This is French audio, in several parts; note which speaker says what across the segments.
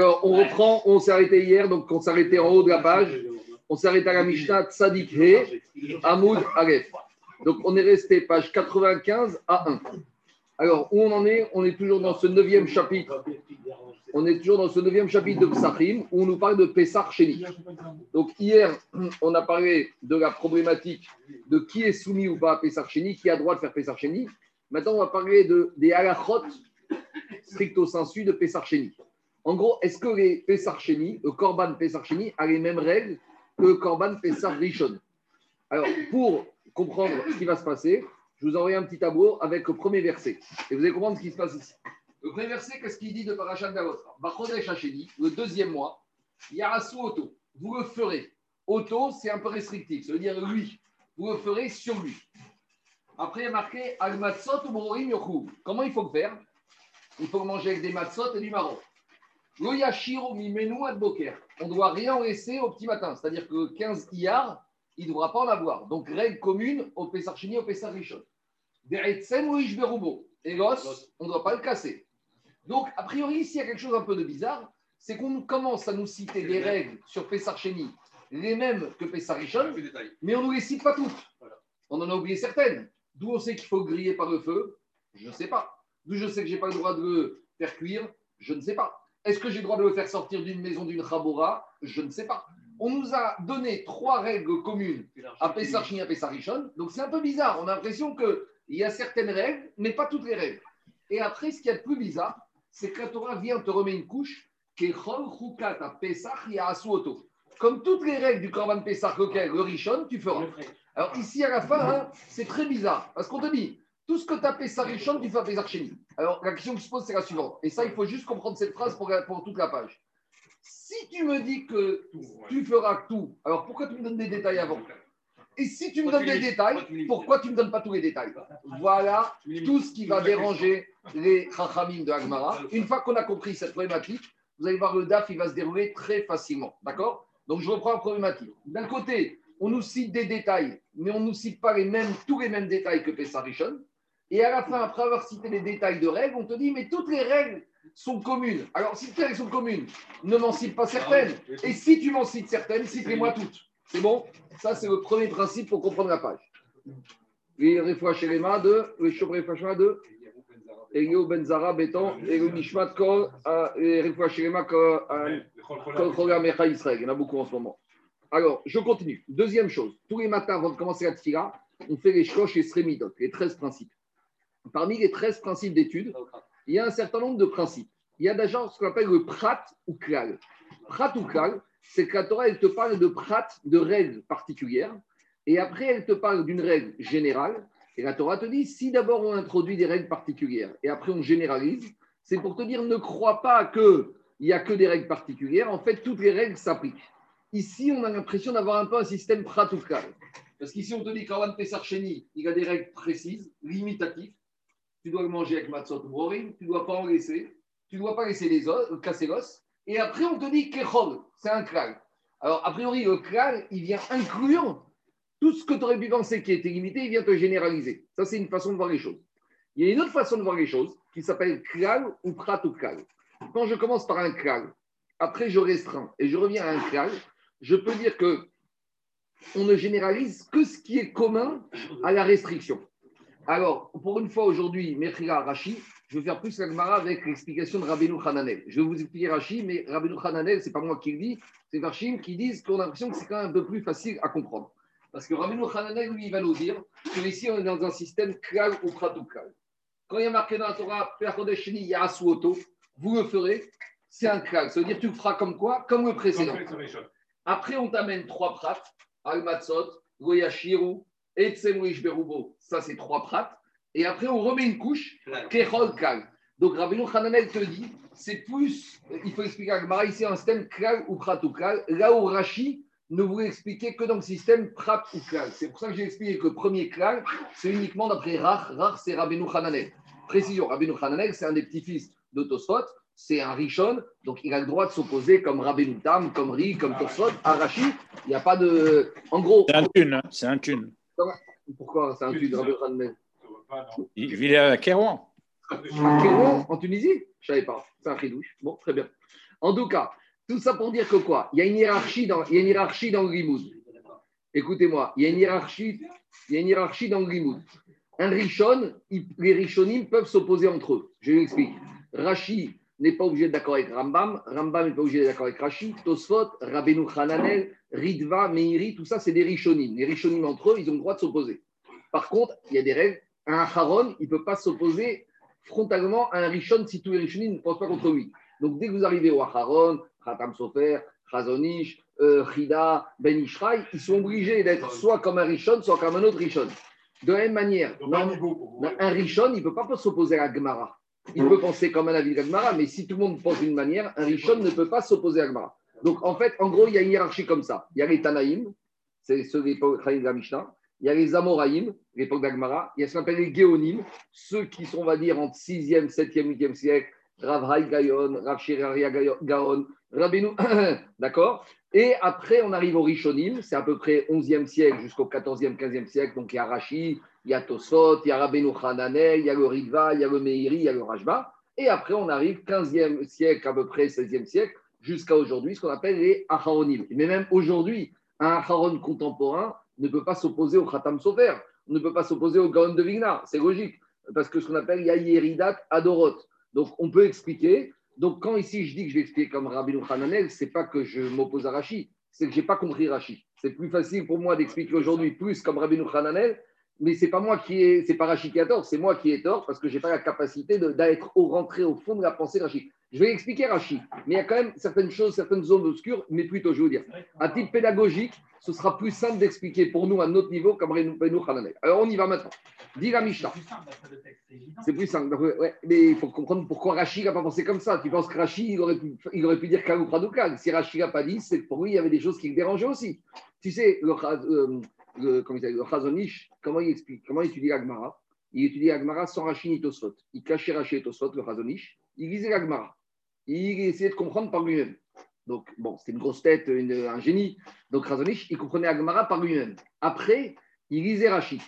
Speaker 1: Alors, on reprend, on s'est arrêté hier, donc on s'est arrêté en haut de la page. On s'est arrêté à la Mishnah Tzadik He, Hamoud Aleph. Donc, on est resté page 95 à 1. Alors, où on en est? On est toujours dans ce neuvième chapitre. On est toujours dans ce neuvième chapitre de Psachim, où on nous parle de Pessah Sheni. Donc, hier, on a parlé de la problématique de qui est soumis ou pas à Pessah Sheni, qui a droit de faire Pessah Sheni. Maintenant, on va parler de, des halachot stricto sensu de Pessah Sheni. En gros, est-ce que les Pessah Sheni, le Korban Pessah Sheni, a les mêmes règles que le Korban Pessah Rishon? Alors, pour comprendre ce qui va se passer, je vous envoie un petit tableau avec le premier verset. Et vous allez comprendre ce qui se passe ici. Le premier verset, qu'est-ce qu'il dit de Parashat Hasheni, le deuxième mois, Yarasu Oto, vous le ferez. Oto, c'est un peu restrictif, ça veut dire lui. Vous le ferez sur lui. Après, il y a marqué Al Matzot ou. Comment il faut le faire? Il faut manger avec des matzot et du marron. On ne doit rien laisser au petit matin. C'est-à-dire que 15 iyar, il ne devra pas en avoir. Donc, règle commune au Pessar Chini, au Pessar. Deretzem ou. Et l'os, on ne doit pas le casser. Donc, a priori, ici, il y a quelque chose un peu de bizarre. C'est qu'on commence à nous citer des règles sur Pessar Chini, les mêmes que Pessar Rishon, mais on ne nous les cite pas toutes. On en a oublié certaines. D'où on sait qu'il faut griller par le feu? Je ne sais pas. D'où je sais que je n'ai pas le droit de le faire cuire? Je ne sais pas. Est-ce que j'ai le droit de le faire sortir d'une maison d'une Chabora? Je ne sais pas. On nous a donné trois règles communes à Pessar Shini, à Pessar Rishon. Donc c'est un peu bizarre. On a l'impression qu'il y a certaines règles, mais pas toutes les règles. Et après, ce qui est le plus bizarre, c'est que la Torah vient te remettre une couche qui est Comme toutes les règles du Korban Pessah, le Rishon, tu feras. Alors ici, à la fin, hein, c'est très bizarre. Parce qu'on te dit, tout ce que tu as Pessah Rishon, tu fais Sheni. Alors la question qui se pose, c'est la suivante. Et ça, il faut juste comprendre cette phrase pour, pour toute la page. Si tu me dis que tu feras tout, alors pourquoi tu me donnes des détails avant? Et si tu me donnes des détails, pourquoi tu ne me donnes pas tous les détails? Voilà tout ce qui va déranger les Chachamim de Agmara. Une fois qu'on a compris cette problématique, vous allez voir le DAF, il va se dérouler très facilement. D'accord? Donc je reprends la problématique. D'un côté, on nous cite des détails, mais on ne nous cite pas les mêmes, tous les mêmes détails que Pessarichon. Et à la fin, après avoir cité les détails de règles, on te dit, mais toutes les règles sont communes. Alors, si toutes les règles sont communes, ne m'en cite pas certaines. Et si tu m'en cites certaines, cite-les-moi toutes. C'est bon? Ça, c'est le premier principe pour comprendre la page. Les Refouachelema de, les Refouachelema de, Elio Benzara Béton, et le Nishmat Kol, les Refouachelema Kol, Israël. Il y en a beaucoup en ce moment. Alors, je continue. Deuxième chose, tous les matins avant de commencer la tfila, on fait les shkosh et sremidot, les 13 principes. Parmi les 13 principes d'études, il y a un certain nombre de principes. Il y a déjà ce qu'on appelle le prat ou klal. Prat ou klal, c'est que la Torah, elle te parle de prat, de règles particulières, et après, elle te parle d'une règle générale. Et la Torah te dit, si d'abord on introduit des règles particulières, et après on généralise, c'est pour te dire, ne crois pas qu'il n'y a que des règles particulières. En fait, toutes les règles s'appliquent. Ici, on a l'impression d'avoir un peu un système prat ou. Parce qu'ici, on te dit qu'Awan Pesar Sheni, il a des règles précises, limitatives tu dois le manger avec matzot ou tu ne dois pas en laisser, tu ne dois pas laisser les os, casser l'os. Et après, on te dit kechol, c'est un klal. Alors, a priori, le klal, il vient inclure tout ce que tu aurais pu penser qui était limité, il vient te généraliser. Ça, c'est une façon de voir les choses. Il y a une autre façon de voir les choses qui s'appelle klal ou prat. Quand je commence par un klal, après je restreins et je reviens à un klal, je peux dire que on ne généralise que ce qui est commun à la restriction. Alors, pour une fois aujourd'hui, Mechira Rashi, je vais faire plus la avec l'explication de Rabbeinu Hananel. Je vais vous expliquer Rashi, mais Rabbeinu Hananel, ce n'est pas moi qui le dis, c'est Varchim qui disent qu'on a l'impression que c'est quand même un peu plus facile à comprendre. Parce que Rabbeinu Hananel, lui, il va nous dire que ici, on est dans un système klal ou klal. Quand il y a marqué dans la Torah, Yasuoto, vous le ferez, c'est un klal. Ça veut dire que tu le feras comme quoi? Comme le précédent. Après, on t'amène trois prats, Al-Matzot, Goyashiru, et Berubo, ça c'est trois prates. Et après, on remet une couche, Kechol Kal. Donc Rabbeinu Hananel te dit, c'est plus, il faut expliquer à ici un système Kal ou Prat ou Kal. Là où Rashi ne voulait expliquer que dans le système Prat ou Kal. C'est pour ça que j'ai expliqué que premier Kal, c'est uniquement d'après Rach. Rach, c'est Rabbeinu Hananel. Précision, Rabbeinu Hananel, c'est un des petits-fils de. C'est un Rishon, donc il a le droit de s'opposer comme Rabbeinu Tam, comme Ri, comme Tosfot. À Rashi, il n'y a pas de. En gros.
Speaker 2: C'est un thune, hein, c'est un thune.
Speaker 1: Pourquoi c'est un tuile de
Speaker 2: Il vit à Kérouan.
Speaker 1: À Kérouan, en Tunisie Je ne savais pas. C'est un ridouche. Bon, très bien. En tout cas, tout ça pour dire que quoi? Il y a une hiérarchie dans, il y a une hiérarchie dans le limoud. Écoutez-moi, il y a une hiérarchie, il y a une hiérarchie dans le limoud. Un Rishon, les Rishonim peuvent s'opposer entre eux. Je l'explique. Rashi n'est pas obligé d'être d'accord avec Rambam, Rambam n'est pas obligé d'être d'accord avec Rashi, Tosfot, Rabbeinu Hananel, Ridva, Meiri, tout ça, c'est des Rishonim. Les Rishonim entre eux, ils ont le droit de s'opposer. Par contre, il y a des règles. Un Haron, il ne peut pas s'opposer frontalement à un Rishon si tous les Rishonim ne pensent pas contre lui. Donc, dès que vous arrivez au Aharon, Khatam Sofer, Chazonish, euh, Chida, Ben Ishraï, ils sont obligés d'être soit comme un Rishon, soit comme un autre Rishon. De la même manière, un Rishon, il ne peut pas s'opposer à Gemara. Il peut penser comme un avis Gemara, mais si tout le monde pense d'une manière, un Rishon ne peut pas s'opposer à Gemara. Donc, en fait, en gros, il y a une hiérarchie comme ça. Il y a les Tanaïm, c'est ceux de l'époque de la Mishnah. Il y a les Amoraïm, l'époque d'Agmara. Il y a ce qu'on appelle les Géonim, ceux qui sont, on va dire, entre 6e, 7e, 8e siècle. Rav Haï Gaon, Rav Shiraria Gaon, Rabbeinu. D'accord? Et après, on arrive au Rishonim, c'est à peu près 11e siècle jusqu'au 14e, 15e siècle. Donc, il y a Rashi, il y a Tosot, il y a Rabbeinu il y a le il y a le Meiri, il y a le Rajba. Et après, on arrive 15e siècle, à peu près 16e siècle, jusqu'à aujourd'hui, ce qu'on appelle les Acharonim. Mais même aujourd'hui, un Acharon contemporain ne peut pas s'opposer au Khatam Sofer, ne peut pas s'opposer au Gaon de Vigna. C'est logique, parce que ce qu'on appelle Yahiridat Adorot. Donc, on peut expliquer. Donc, quand ici je dis que je vais expliquer comme Rabbi Hananel, ce n'est pas que je m'oppose à Rashi, c'est que je n'ai pas compris Rashi. C'est plus facile pour moi d'expliquer aujourd'hui plus comme Rabbi Hananel mais c'est pas moi qui est, c'est pas Rachid qui a tort, c'est moi qui ai tort parce que j'ai pas la capacité d'être au rentré au fond de la pensée de. Je vais expliquer Rachid, mais il y a quand même certaines choses, certaines zones obscures, mais plutôt, je veux dire, à titre pédagogique, ce sera plus simple d'expliquer pour nous à notre niveau comme Renou Hananel. Alors on y va maintenant. Dis la Mishnah. C'est plus simple. Ouais, mais il faut comprendre pourquoi Rachid n'a pas pensé comme ça. Tu penses que Rachid, il aurait pu, il aurait pu dire Kalou. Si Rachid n'a pas dit, c'est que pour lui, il y avait des choses qui le dérangeaient aussi. Tu sais, le, euh, le, comment il le Chazonish, comment il explique, comment il étudie Agmara Il étudie Agmara sans Rachid ni Tosfot. Il cachait Rachid et Tosfot, le Chazonish. Il lisait Agmara. Il essayait de comprendre par lui-même. Donc, bon, c'était une grosse tête, un génie. Donc, Chazonish, il comprenait Agmara par lui-même. Après, il lisait Rachid.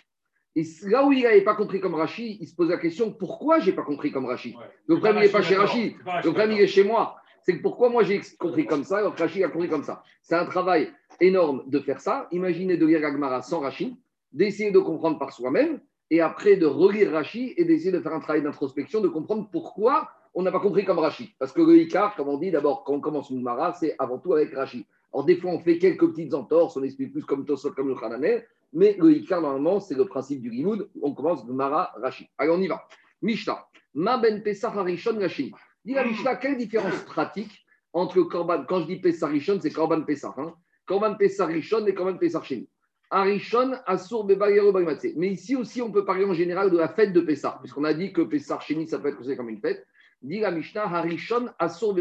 Speaker 1: Et là où il n'avait pas compris comme Rachid, il se pose la question pourquoi j'ai pas compris comme Rachid Le problème, il n'est pas chez Rachid. Le problème, il est chez moi. C'est que pourquoi moi j'ai compris comme ça, alors Rachid a compris comme ça. C'est un travail énorme de faire ça. Imaginez de lire Agmara sans Rachid, d'essayer de comprendre par soi-même, et après de relire Rachid et d'essayer de faire un travail d'introspection, de comprendre pourquoi on n'a pas compris comme Rachid. Parce que le Icar, comme on dit, d'abord, quand on commence une Mara, c'est avant tout avec Rachid. Alors, des fois, on fait quelques petites entorses, on explique plus comme Tosot, comme le Khananer, mais le Icar, normalement, c'est le principe du Limoud. On commence de Mara, Rachid. Allez, on y va. Mishnah. Ma ben Pesach Harishon Rachid. Dis la Mishnah, quelle différence pratique entre Korban, quand je dis Pesach Rishon, c'est Korban Pesach. Hein Korban Pessah Rishon et Korban Pessah Sheni. Arishon, Asur, Bebayero, Mais ici aussi, on peut parler en général de la fête de Pessah, puisqu'on a dit que Pessah Sheni, ça peut être considéré comme une fête. Dit la Mishnah, Harishon, Asur.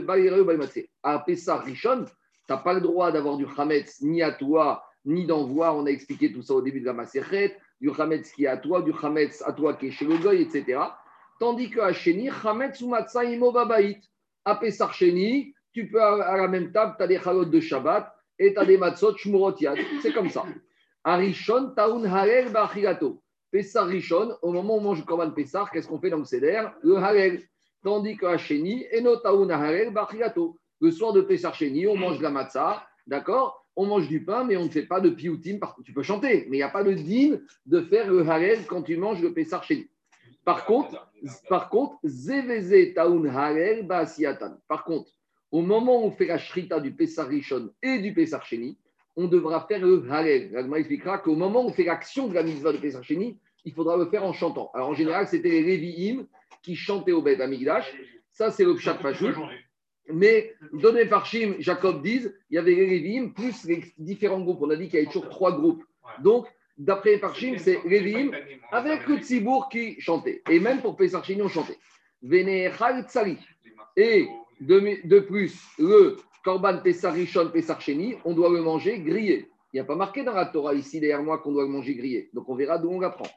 Speaker 1: À Pessah Rishon, tu n'as pas le droit d'avoir du Hametz ni à toi, ni d'envoi. On a expliqué tout ça au début de la Maserhet. Du Hametz qui est à toi, du Hametz à toi qui est chez le Goy, etc. Tandis qu'à Sheni, Hametz ou Imo. À Pessah Sheni, tu peux à la même table, tu as des chalotes de Shabbat et tu as des matzot shmurot. C'est comme ça. Arishon taun harel bachilato. Pessar rishon, au moment où on mange le korban Pessar, qu'est-ce qu'on fait dans le seder? Le harel. Tandis qu'à harel bachilato. Le soir de Pessar Sheni, on mange la matzah, d'accord? On mange du pain, mais on ne fait pas de pioutim. Tu peux chanter, mais il n'y a pas de din de faire le harel quand tu manges le Pessar Sheni. Par contre, par contre, taun harel basiatan. Par contre, au moment où on fait la shrita du Pessar Rishon et du Pessar Sheni, on devra faire le Halel. L'Agma expliquera qu'au moment où on fait l'action de la mitzvah de Pessar Sheni, il faudra le faire en chantant. Alors en général, c'était les Lévi'im qui chantaient au Beth Amigdash. Ça, c'est le Pshat Pashut. Mais donné par Shim, Jacob disent, il y avait les Lévi'im plus les différents groupes. On a dit qu'il y avait toujours trois groupes. Donc, d'après Parchim, c'est Lévi'im avec le Tzibour qui chantait. Et même pour Pessar Sheni, on chantait. Vénéchal Tsari. Et de, plus, le Korban Pessar Rishon Pessar on doit le manger grillé. Il n'y a pas marqué dans la Torah ici derrière moi qu'on doit le manger grillé. Donc on verra d'où on l'apprend.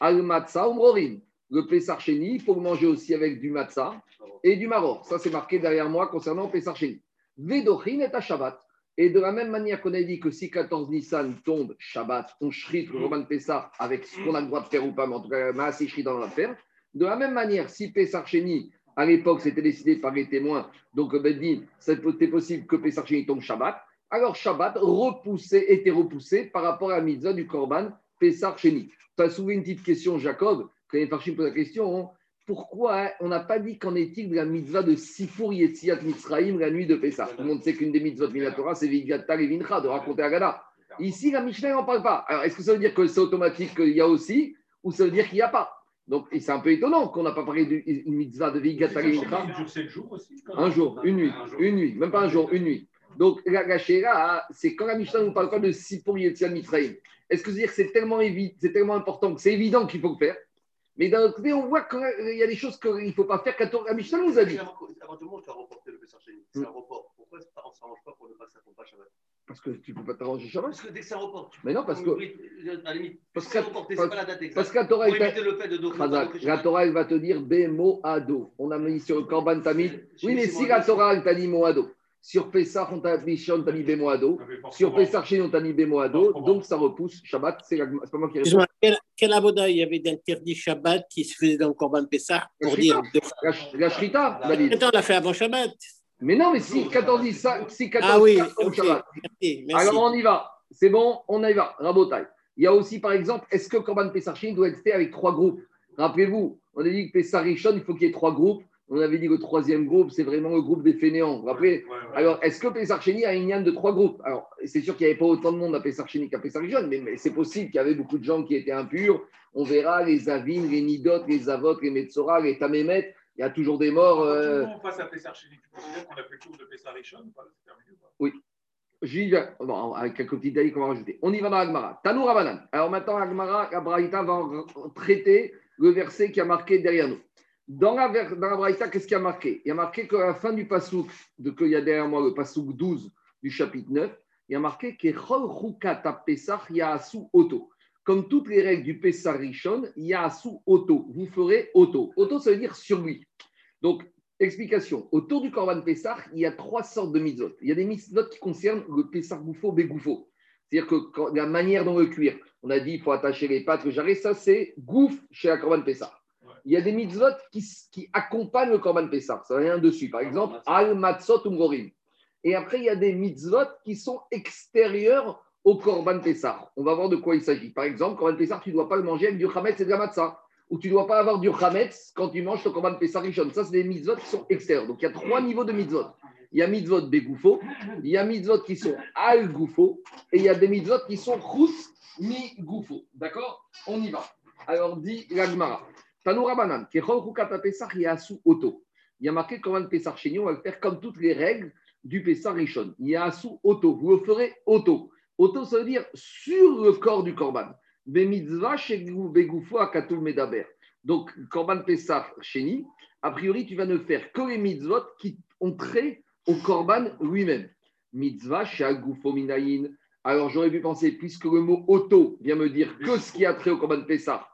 Speaker 1: Al Matzah Umrorim. Le Pessar il faut manger aussi avec du Matzah et du Maror. Ça, c'est marqué derrière moi concernant Pessar Sheni. Vedochin est à Shabbat. Et de la même manière qu'on a dit que si 14 Nissan tombe Shabbat, on shrit le Korban Pessar avec ce qu'on a le droit de faire ou pas, mais en tout cas, Maasé shrit dans la faire. De la même manière, si Pessar À l'époque, c'était décidé par les témoins. Donc, Beddin, c'était possible que Pessah Sheni tombe Shabbat. Alors, Shabbat repoussé, était repoussé par rapport à la mitzvah du Korban Pessah Sheni. Tu as soulevé une petite question, Jacob, les Farchim pose la question. Hein, pourquoi on n'a pas dit qu'en est-il de la mitzvah de Sifur Yetziat Mitzrayim la nuit de Pessah? Tout le monde sait qu'une des mitzvot de Minatora, c'est Vigata et Vincha, de raconter Agada. Ici, la Mishnah n'en parle pas. Alors, est-ce que ça veut dire que c'est automatique qu'il y a aussi, ou ça veut dire qu'il n'y a pas? Donc, c'est un peu étonnant qu'on n'a pas parlé d'une mitzvah de Vigata et Vincha. Un jour, une nuit, une nuit, même pas un jour, une nuit. Donc, la, la c'est quand la Mishnah ne parle pas de Sifur Yetziat Mitzrayim. Est-ce que ça veut dire que c'est tellement, c'est tellement important que c'est évident qu'il faut le faire? Mais d'un autre côté, on voit qu'il y a des choses qu'il ne faut pas faire. La Mishnah nous a dit. Partir du moment où tu as reporté le c'est un report. Pourquoi on ne s'arrange pas pour ne pas s'accompagner Shabbat? Parce que tu ne peux pas t'arranger Shabbat.
Speaker 3: Parce que dès que c'est un report.
Speaker 1: Mais non, parce que.
Speaker 3: À la limite,
Speaker 1: parce que
Speaker 3: reporté, c'est pas la date.
Speaker 1: Parce que la Torah, la Torah, elle va te dire Bemo Ado. On a mis sur le Korban Tamid. Oui, mais si la Torah, elle t'a dit Moado. Sur Pessah, on t'a mis Shion, t'as mis Bémoado. Sur Pessah, chez on t'a mis Bémoado. Donc, ça repousse. Shabbat, c'est pas moi qui réponds.
Speaker 4: Quel, quel aboda il y avait d'interdit Shabbat qui se faisait dans le Corban Pessah pour dire.
Speaker 1: La, la Shrita,
Speaker 4: David. Attends, on l'a fait avant Shabbat.
Speaker 1: Mais non, mais si 14 dit ça, si 14
Speaker 4: ah oui, okay. Shabbat.
Speaker 1: Merci, merci. Alors, on y va. C'est bon, on y va. Rabotai. Il y a aussi, par exemple, est-ce que Corban Pessah doit être fait avec trois groupes? Rappelez-vous, on a dit que Pessah Rishon, il faut qu'il y ait trois groupes. On avait dit que le troisième groupe, c'est vraiment le groupe des fainéants. Vous vous rappelez Alors, est-ce que Pessarcheni a une yann de trois groupes? Alors, c'est sûr qu'il n'y avait pas autant de monde à Pessarcheni qu'à Pessarcheni, mais, mais c'est possible qu'il y avait beaucoup de gens qui étaient impurs. On verra les Avines, les Nidot, les Avot, les Metzora, les Tamémet. Il y a toujours des morts.
Speaker 5: Euh... Quand on passe à Pessarcheni, tu considères qu'on a fait le tour de Pessarichon
Speaker 1: Oui. J'y vais, bon, avec quelques petits détails qu'on va rajouter. On y va dans Agmara. Tanou Rabanan. Alors maintenant, Agmara, Abraïta va traiter le verset qui a marqué derrière nous. Dans la, dans Braïta, qu'est-ce qu'il y a marqué? Il y a marqué qu'à la fin du Passouk, de qu'il y a derrière moi le Passouk 12 du chapitre 9, il y a marqué Oto. Comme toutes les règles du Pessah Rishon, sous Oto. Vous ferez Oto. Oto, ça veut dire sur lui. Donc, explication. Autour du Korban Pessah, il y a trois sortes de mitzvot. Il y a des mitzvot qui concernent le Pessah Goufo, Begoufo. C'est-à-dire que la manière dont le cuire, on a dit il faut attacher les pattes, le jarret, ça c'est gouf chez la Korban Pessah il y a des mitzvot qui, qui accompagnent le Korban Pessah. Ça rien dessus. Par exemple, Al Matzot Umgorim. Et après, il y a des mitzvot qui sont extérieurs au Korban Pessah. On va voir de quoi il s'agit. Par exemple, Korban Pessah, tu ne dois pas le manger avec du Hametz et de la Matzah. Ou tu ne dois pas avoir du Hametz quand tu manges le Korban Pessah Rishon. Ça, c'est des mitzvot qui sont extérieurs. Donc, il y a trois niveaux de mitzvot. Il y a mitzvot Begoufo, il y a mitzvot qui sont Al Goufo, et il y a des mitzvot qui sont Khous Mi Goufo. D'accord? On y va. Alors, dit l'Agmara. Tanoura Banan, Auto. Il y a marqué comment Pessar chez nous, on va le faire comme toutes les règles du Pessar Rishon. Il y a sous Auto. Vous le ferez Auto. Auto, ça veut dire sur le corps du Korban. Bemitzvah Begoufo Akatou Medaber. Donc, Korban Pessar Sheni, a priori, tu vas ne faire que les mitzvot qui ont trait au Korban lui-même. Mitzvah Shagufo Minayin. Alors, j'aurais pu penser, puisque le mot auto vient me dire que ce qui a trait au Korban Pessah,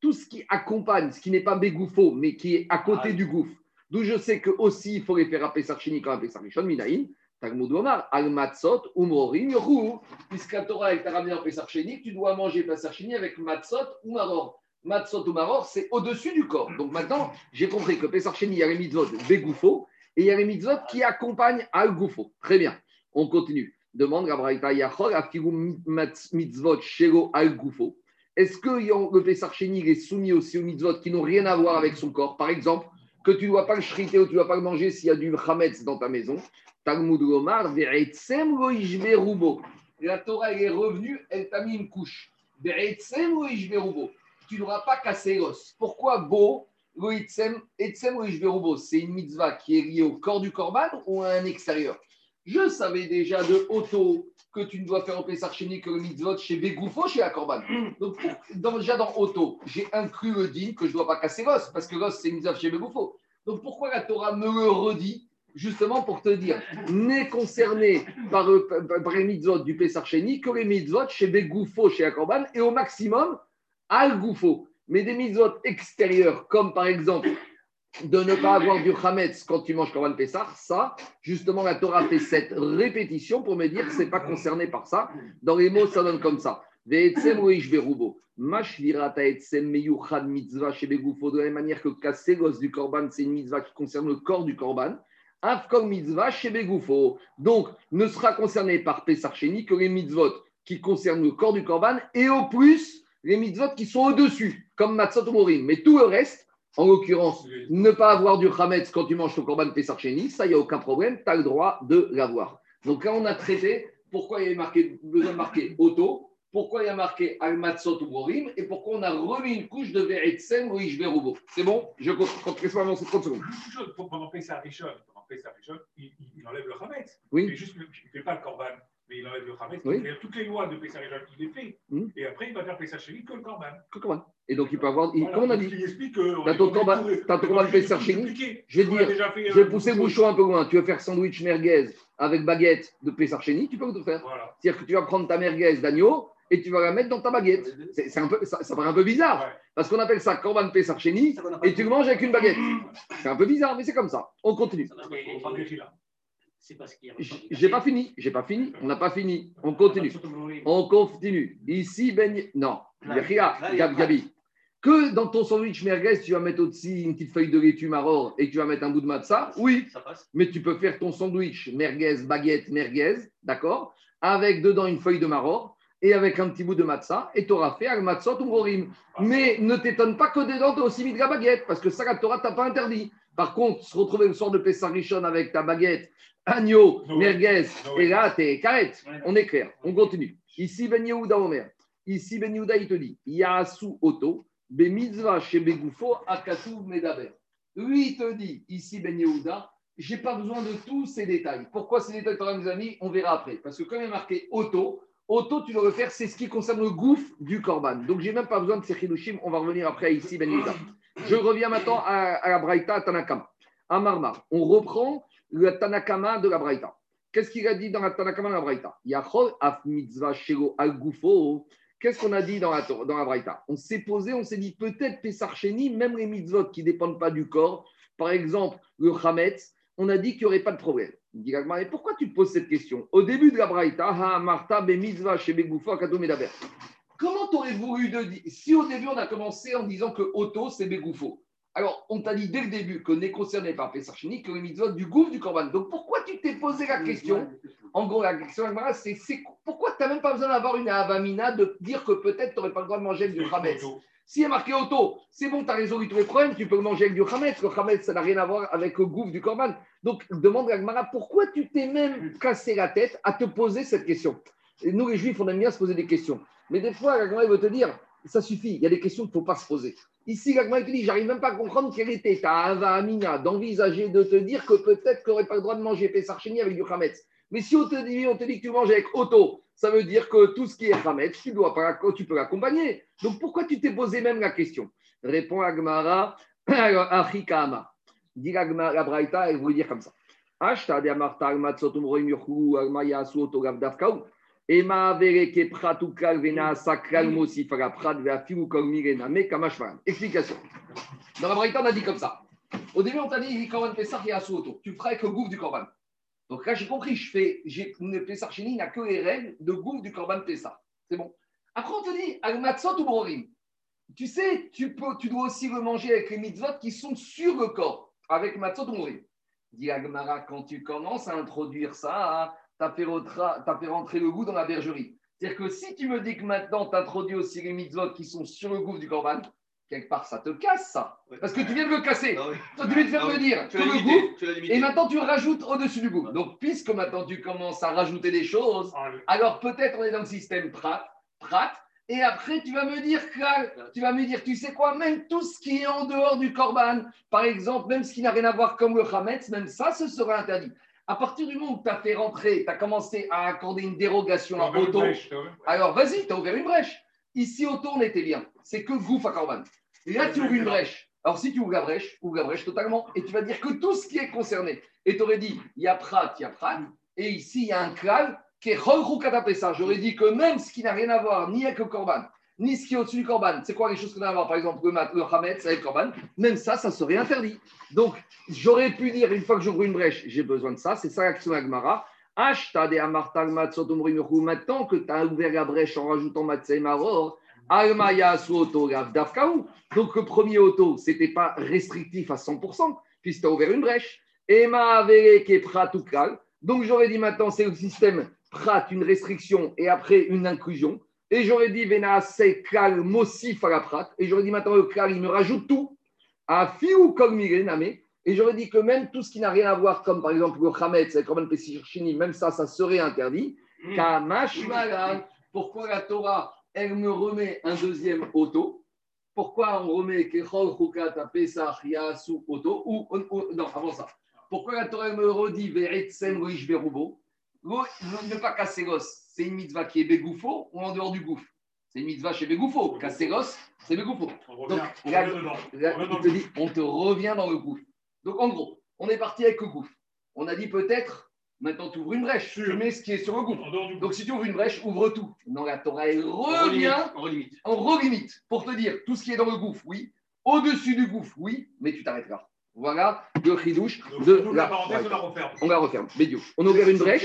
Speaker 1: tout ce qui accompagne, ce qui n'est pas bégoufo, mais qui est à côté du gouffre, d'où je sais que aussi il faut les faire à Pesachini quand Pesachishon, Minaïn, Talmud Omar, Al Matzot, Umrorim, Yohou, puisque la Torah est ramené en tu dois manger Pesachini avec Matzot ou Maror. Matzot ou Maror, c'est au-dessus du corps. Donc maintenant, j'ai compris que Pesachini, il y a les mitzvot bégoufo et il y a les mitzvot qui accompagnent Al Goufo. Très bien, on continue. Demande Gabraïta Yachol, Afkiru mitzvot Shego Al Goufo. Est-ce que le Pessar est soumis aussi aux mitzvot qui n'ont rien à voir avec son corps? Par exemple, que tu ne dois pas le shriter ou tu ne dois pas le manger s'il y a du chametz dans ta maison. Talmud Gomar, La Torah est revenue, elle t'a mis une couche. Tu ne devras pas casser l'os. Pourquoi beau C'est une mitzvah qui est liée au corps du korban ou à un extérieur? Je savais déjà de auto que tu ne dois faire au Pessar que le mitzvot chez Begoufo, chez la Corban. Donc, déjà dans Auto, j'ai inclus le din que je ne dois pas casser l'os, parce que l'os, c'est mitzvot chez Begoufo. Donc, pourquoi la Torah me le redit? Justement pour te dire, n'est concerné par, les mitzvot du Pessar que les mitzvot chez Begoufo, chez la Corban, et au maximum, al Goufo. Mais des mitzvot extérieurs, comme par exemple de ne pas avoir du Hametz quand tu manges Korban Pessah, ça, justement, la Torah fait cette répétition pour me dire que ce n'est pas concerné par ça. Dans les mots, ça donne comme ça. De la même manière que casser l'os du korban, c'est une mitzvah qui concerne le corps du korban. Afkol mitzvah shebegufo. Donc, ne sera concerné par Pesach Sheni que les mitzvot qui concernent le corps du korban et au plus les mitzvot qui sont au-dessus, comme matzot morim. Mais tout le reste, en l'occurrence, ne pas avoir du chametz quand tu manges ton korban Pesach Sheni, ça, il n'y a aucun problème, tu as le droit de l'avoir. Donc là, on a traité pourquoi il y avait marqué, besoin de marquer auto, pourquoi il y a marqué al matzot ou morim, et pourquoi on a remis une couche de ve'etzem ou ishberubo. C'est bon? Je compte, laisse-moi avancer 30 secondes.
Speaker 5: Pendant Pessah Rishon, il, il- enlève le Hametz.
Speaker 1: Oui.
Speaker 5: Il il fait pas le Korban, mais il enlève le Hametz.
Speaker 1: Oui.
Speaker 5: Toutes les lois de Pessah il les fait.
Speaker 1: Hmm.
Speaker 5: Et après, il va faire Pessah Sheni que le Korban.
Speaker 1: Que. Et donc, il peut avoir. il-
Speaker 5: Voilà.
Speaker 1: comme on a dit,
Speaker 5: Il explique que.
Speaker 1: T'as ton Korban- t'as ton Korban Pessah. Je vais dire, Je vais pousser le bouchon un peu loin. Tu veux faire sandwich merguez avec baguette de Pesarcheni, tu peux le faire.
Speaker 5: Voilà.
Speaker 1: C'est-à-dire que tu vas prendre ta merguez d'agneau et tu vas la mettre dans ta baguette. C'est un peu, ça, ça paraît un peu bizarre.
Speaker 5: Ouais.
Speaker 1: Parce qu'on appelle ça
Speaker 3: a pas
Speaker 1: et tu le manges avec une baguette. C'est un peu bizarre, mais c'est comme ça. On continue.
Speaker 4: C'est parce qu'il y a.
Speaker 1: J'ai pas fini. J'ai pas fini. On n'a pas fini. On continue. On continue. Ici, Ben. Non. Gabi. Que dans ton sandwich merguez, tu vas mettre aussi une petite feuille de laitue maror et tu vas mettre un bout de matzah, oui.
Speaker 3: Ça passe.
Speaker 1: mais tu peux faire ton sandwich merguez, baguette, merguez, d'accord Avec dedans une feuille de maror et avec un petit bout de matzah, et tu auras fait un matzot ou gorim. Mais ne t'étonne pas que dedans, tu as aussi mis de la baguette, parce que ça, la Torah t'a pas interdit. Par contre, se retrouver le soir de Pessah Rishon avec ta baguette, agneau, merguez, et là, t'es carrette. On est clair. On continue. Ici, Ben Yehuda Omer. Ici, Ben Yehuda, il te dit Yaasu Oto, Be mitzvah chez Begoufo, Akatou Medaber. Lui, il te dit, ici, Ben Yehuda, j'ai pas besoin de tous ces détails. Pourquoi ces détails, mes amis On verra après. Parce que comme il est marqué Oto, Oto, tu dois le faire, c'est ce qui concerne le gouffre du Korban. Donc, j'ai même pas besoin de ces chidushim. On va revenir après ici, Ben Yehuda. Je reviens maintenant à, à la Braïta, à Tanakama. À Marmar. On reprend le Tanakama de la Braïta. Qu'est-ce qu'il a dit dans la Tanakama de la Braïta? Yachol af mitzvah shelo al. Qu'est-ce qu'on a dit dans la, dans la Braïta? On s'est posé, on s'est dit peut-être Pessar Sheni, même les mitzvot qui ne dépendent pas du corps, par exemple le Hametz, on a dit qu'il n'y aurait pas de problème. Il dit mais pourquoi tu te poses cette question? Au début de la Braïta, marta be mitzvah. Comment t'aurais voulu de dire Si au début on a commencé en disant que Otto c'est Begoufo, alors on t'a dit dès le début qu'on n'est concerné par Pessar Sheni que les mitzvot du gouffre du Korban. Donc pourquoi tu t'es posé la question en gros, la question c'est c'est- pourquoi tu n'as même pas besoin d'avoir une avamina de dire que peut-être tu n'aurais pas le droit de manger avec du Hametz S'il est marqué auto, c'est bon, tu as résolu tous les problèmes, tu peux le manger avec du Hametz. Le Hametz, ça n'a rien à voir avec le gouffre du Korban. Donc, demande à Agmara, pourquoi tu t'es même cassé la tête à te poser cette question? Et Nous, les Juifs, on aime bien se poser des questions. Mais des fois, il veut te dire, ça suffit, il y a des questions qu'il ne faut pas se poser. Ici, il te dit, j'arrive même pas à comprendre quelle était ta avamina d'envisager de te dire que peut-être tu n'aurais pas le droit de manger Pessar Sheni avec du Hametz. Mais si on te dit, on te dit que tu manges avec Otto, ça veut dire que tout ce qui est Hametz, tu, dois pas, tu peux l'accompagner. Donc pourquoi tu t'es posé même la question? Répond Agmara, Achikama. Dit la Braïta, elle veut dire comme ça. Explication. Dans la Braïta, on a dit comme ça. Au début, on t'a dit Korban Pessah et Asuoto. Tu le feras avec le gouffre du Korban. Donc là, j'ai compris, je fais, j'ai une Pessah Chéni, il n'y a que les règles de gouffre du Korban Pessah. C'est bon. Après, on te dit, al matzot ou brorim. Tu sais, tu, peux, tu dois aussi le manger avec les mitzvot qui sont sur le corps, avec matzot ou brorim. Dit Agmara, quand tu commences à introduire ça, tu as, fait rentrer le goût dans la bergerie. C'est-à-dire que si tu me dis que maintenant, tu introduis aussi les mitzvot qui sont sur le gouffre du Korban, quelque part, ça te casse, ça. Parce que tu viens de le casser.
Speaker 3: Ah oui.
Speaker 1: Toi, tu viens de faire
Speaker 3: Ah
Speaker 1: me
Speaker 3: oui.
Speaker 1: dire
Speaker 3: Tu l'as
Speaker 1: le
Speaker 3: limité, tu limité.
Speaker 1: et maintenant, tu rajoutes au-dessus du goût. Donc, puisque maintenant tu commences à rajouter des choses,
Speaker 5: Ah,
Speaker 1: alors peut-être on est dans le système prat, prat, et après tu vas me dire que tu vas me dire, tu sais quoi, même tout ce qui est en dehors du korban, par exemple, même ce qui n'a rien à voir comme le chametz, même ça, ce sera interdit. À partir du moment où tu as fait rentrer, tu as commencé à accorder une dérogation à Otto, alors vas-y, tu as ouvert une brèche. Ici, Otto, on était bien. C'est que gouf à korban. Et là, tu ouvres une brèche. Alors, si tu ouvres la brèche, ouvre la brèche totalement, et tu vas dire que tout ce qui est concerné, et tu aurais dit, il y a Prat, il y a Prat, et ici, il y a un klal qui est ça. J'aurais dit que même ce qui n'a rien à voir ni avec le korban, ni ce qui est au-dessus du korban, c'est quoi les choses qu'on a à voir? Par exemple, le, le hametz avec le korban, même ça, ça serait interdit. Donc, j'aurais pu dire, une fois que j'ouvre une brèche, j'ai besoin de ça, c'est ça l'action Agmara. Maintenant que tu as ouvert la brèche en rajoutant matzah et maror. Donc le premier auto, c'était pas restrictif à 100%, puisque tu as ouvert une brèche. Klal. Donc j'aurais dit maintenant, c'est le système prat, une restriction, et après une inclusion. Et j'aurais dit, Vena se klal mosif à la. Et j'aurais dit maintenant, le klal, il me rajoute tout. À fiou comme name. Et j'aurais dit que même tout ce qui n'a rien à voir, comme par exemple le Hametz, le Korban Pesachini, même ça, ça serait interdit. Malan. Pourquoi la Torah, elle me remet un deuxième auto? Pourquoi on remet Kechol Chukata Pesach Yasu auto? Ou, ou- Non, avant ça. Pourquoi la Torah elle me redit Ve'etzem Loish Verubo Ne pas casser l'os, c'est une mitzvah qui est bégoufo ou en dehors du gouffre? C'est une mitzvah chez bégoufo. Casser l'os, c'est bégoufo.
Speaker 5: On
Speaker 1: Donc. Là, te dit, on te revient dans le gouffre. Donc, en gros, on est parti avec le gouffre. On a dit peut-être, maintenant tu ouvres une brèche, tu mets ce qui est sur le gouffre. Donc, si tu ouvres une brèche, ouvre tout. Non, la Torah, elle revient,
Speaker 3: On relimite.
Speaker 1: on relimite pour te dire tout ce qui est dans le gouffre, oui. Au-dessus du gouffre, oui, mais tu t'arrêtes là. Voilà le chidouche
Speaker 5: Donc,
Speaker 1: de
Speaker 5: on ouvre la
Speaker 1: la.
Speaker 5: parenthèse, on la referme.
Speaker 1: On la referme. Bédio. On a ouvert une brèche,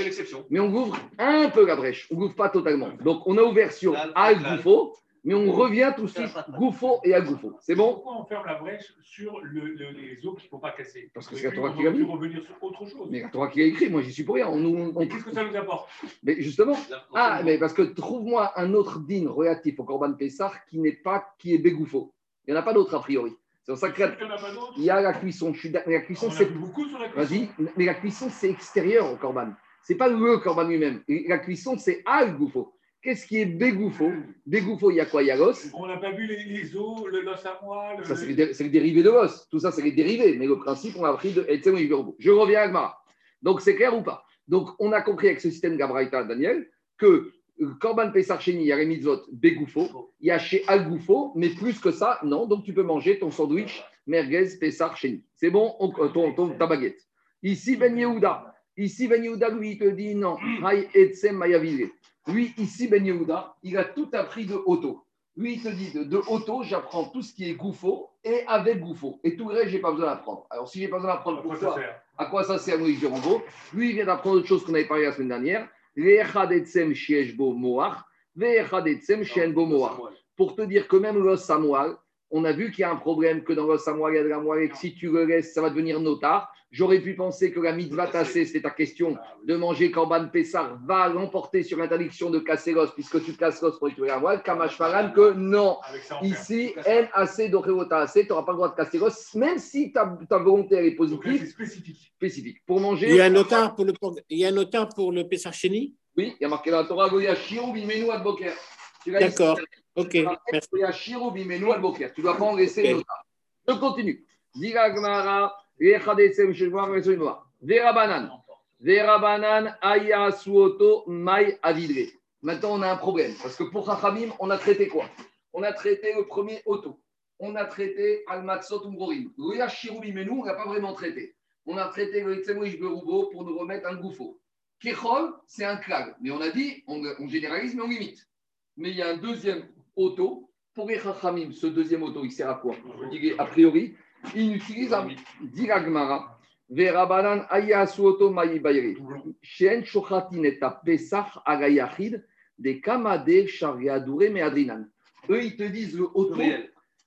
Speaker 1: mais on ouvre un peu la brèche. On ouvre pas totalement. Donc, on a ouvert sur Al. Goufo, mais on revient tout de suite Goufo et Al Goufo. C'est bon?
Speaker 5: Pourquoi on ferme la brèche sur le- le- les os qu'il ne faut pas casser?
Speaker 1: Parce que c'est la Torah
Speaker 5: on
Speaker 1: qui l'a
Speaker 5: va
Speaker 1: mis.
Speaker 5: revenir sur autre chose.
Speaker 1: Mais la Torah qui a écrit, moi j'y suis pour rien. On,
Speaker 5: qu'est-ce que ça nous apporte?
Speaker 1: Mais justement, ah, mais parce que trouve-moi un autre din relatif au Corban Pessar qui n'est pas, qui est bégoufo. Il n'y en a pas d'autre a priori. C'est pour ça que
Speaker 5: Il
Speaker 1: la- y a la cuisson. Je suis d'ac- la cuisson, c'est.
Speaker 5: beaucoup sur la cuisson.
Speaker 1: Vas-y, mais la cuisson, c'est extérieur au Corban. C'est pas le Corban lui-même. La cuisson, c'est al goufo. Qu'est-ce qui est bégoufo? Bégoufo, il y a quoi? Il y a l'os.
Speaker 5: On n'a pas vu les, les os, le l'os à moelle.
Speaker 1: Ça,
Speaker 5: le-
Speaker 1: c'est les, dé- c'est les dérivés de l'os. Tout ça, c'est les dérivés. Mais le principe, on a appris de. Je reviens à Gmara. Donc, c'est clair ou pas? Donc, on a compris avec ce système Gabraïta, Daniel, que Corban Pessar Sheni, il y a les mitzvot Bégoufo, il y a chez Al Goufo, mais plus que ça, non. Donc, tu peux manger ton sandwich merguez Pessar Sheni. C'est bon on- euh, ton, ton- Ta baguette. Ici, Ben Yehuda. Ici, Ben Yehuda, lui, il te dit non. Lui, ici, Ben Yehuda, il a tout appris de auto. Lui, il te dit de, de auto, j'apprends tout ce qui est goufo et avec goufo. Et tout le reste, je n'ai pas besoin d'apprendre. Alors, si je n'ai pas besoin d'apprendre, pourquoi À quoi ça sert Moïse Durango? Lui, il vient d'apprendre autre chose qu'on avait parlé la semaine dernière. Pour te dire que même l'os à moelle, on a vu qu'il y a un problème, que dans l'os à moelle, il y a de la moelle, et que si tu le laisses, ça va devenir notard. J'aurais pu penser que la mitzvah tassée, c'était ta question, de manger Korban Pessar, va l'emporter sur l'interdiction de casser l'os, puisque tu casses l'os pour récupérer la moelle. Kamash Faran, que non. Ici, N assez d'Oreota assez, tu n'auras pas le droit de casser l'os, même si ta, ta volonté elle est
Speaker 5: Donc là,
Speaker 1: positive,
Speaker 5: c'est spécifique.
Speaker 1: spécifique. Pour manger.
Speaker 4: Il y a un notaire pour le, il y a un notaire pour le Pessar Chéni
Speaker 1: Oui, il y a marqué dans la Torah, Goya Shiro Bimenu Adboker.
Speaker 4: D'accord. Ok, merci.
Speaker 1: Tu dois pas en laisser
Speaker 4: Ok.
Speaker 1: le notaire. Je continue. Dira Gmara, Rechadesem Sheshua, Resoinoa. Vera Banan. Vera Banan, Aya Suoto, Mai Avidre. Maintenant, on a un problème. Parce que pour Chachamim, on a traité quoi? On a traité le premier auto. On a traité Almatsot Umrorim. Goya Shiro Bimenu, on n'a pas vraiment traité. On a traité le Itzemouish Berubo pour nous remettre un gouffo. Kechol, c'est un clag. Mais on a dit, on, on généralise, mais on limite. Mais il y a un deuxième auto. Pour les Chachamim, ce deuxième auto, il sert à quoi Il est, A priori, inutilisable. Diragmara. Verabanan ayasu auto maï bayri. Shen shochatin et a pesach agayachid de kamade shariadoure meadrinan. Eux, ils te disent le auto.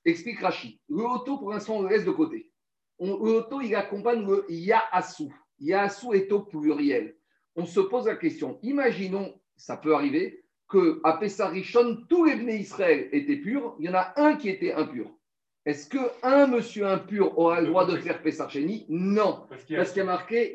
Speaker 1: Explique Rachid. Le auto, pour l'instant, on le laisse de côté. On- le auto, il accompagne le Yaasu. Yaasu est au pluriel. On se pose la question. Imaginons, ça peut arriver, qu'à Pessarichon, tous les Bnei Israël étaient purs. Il y en a un qui était impur. Est-ce qu'un monsieur impur aura le droit de faire Pessarcheni Non.
Speaker 5: Parce qu'il y a-
Speaker 1: y marqué.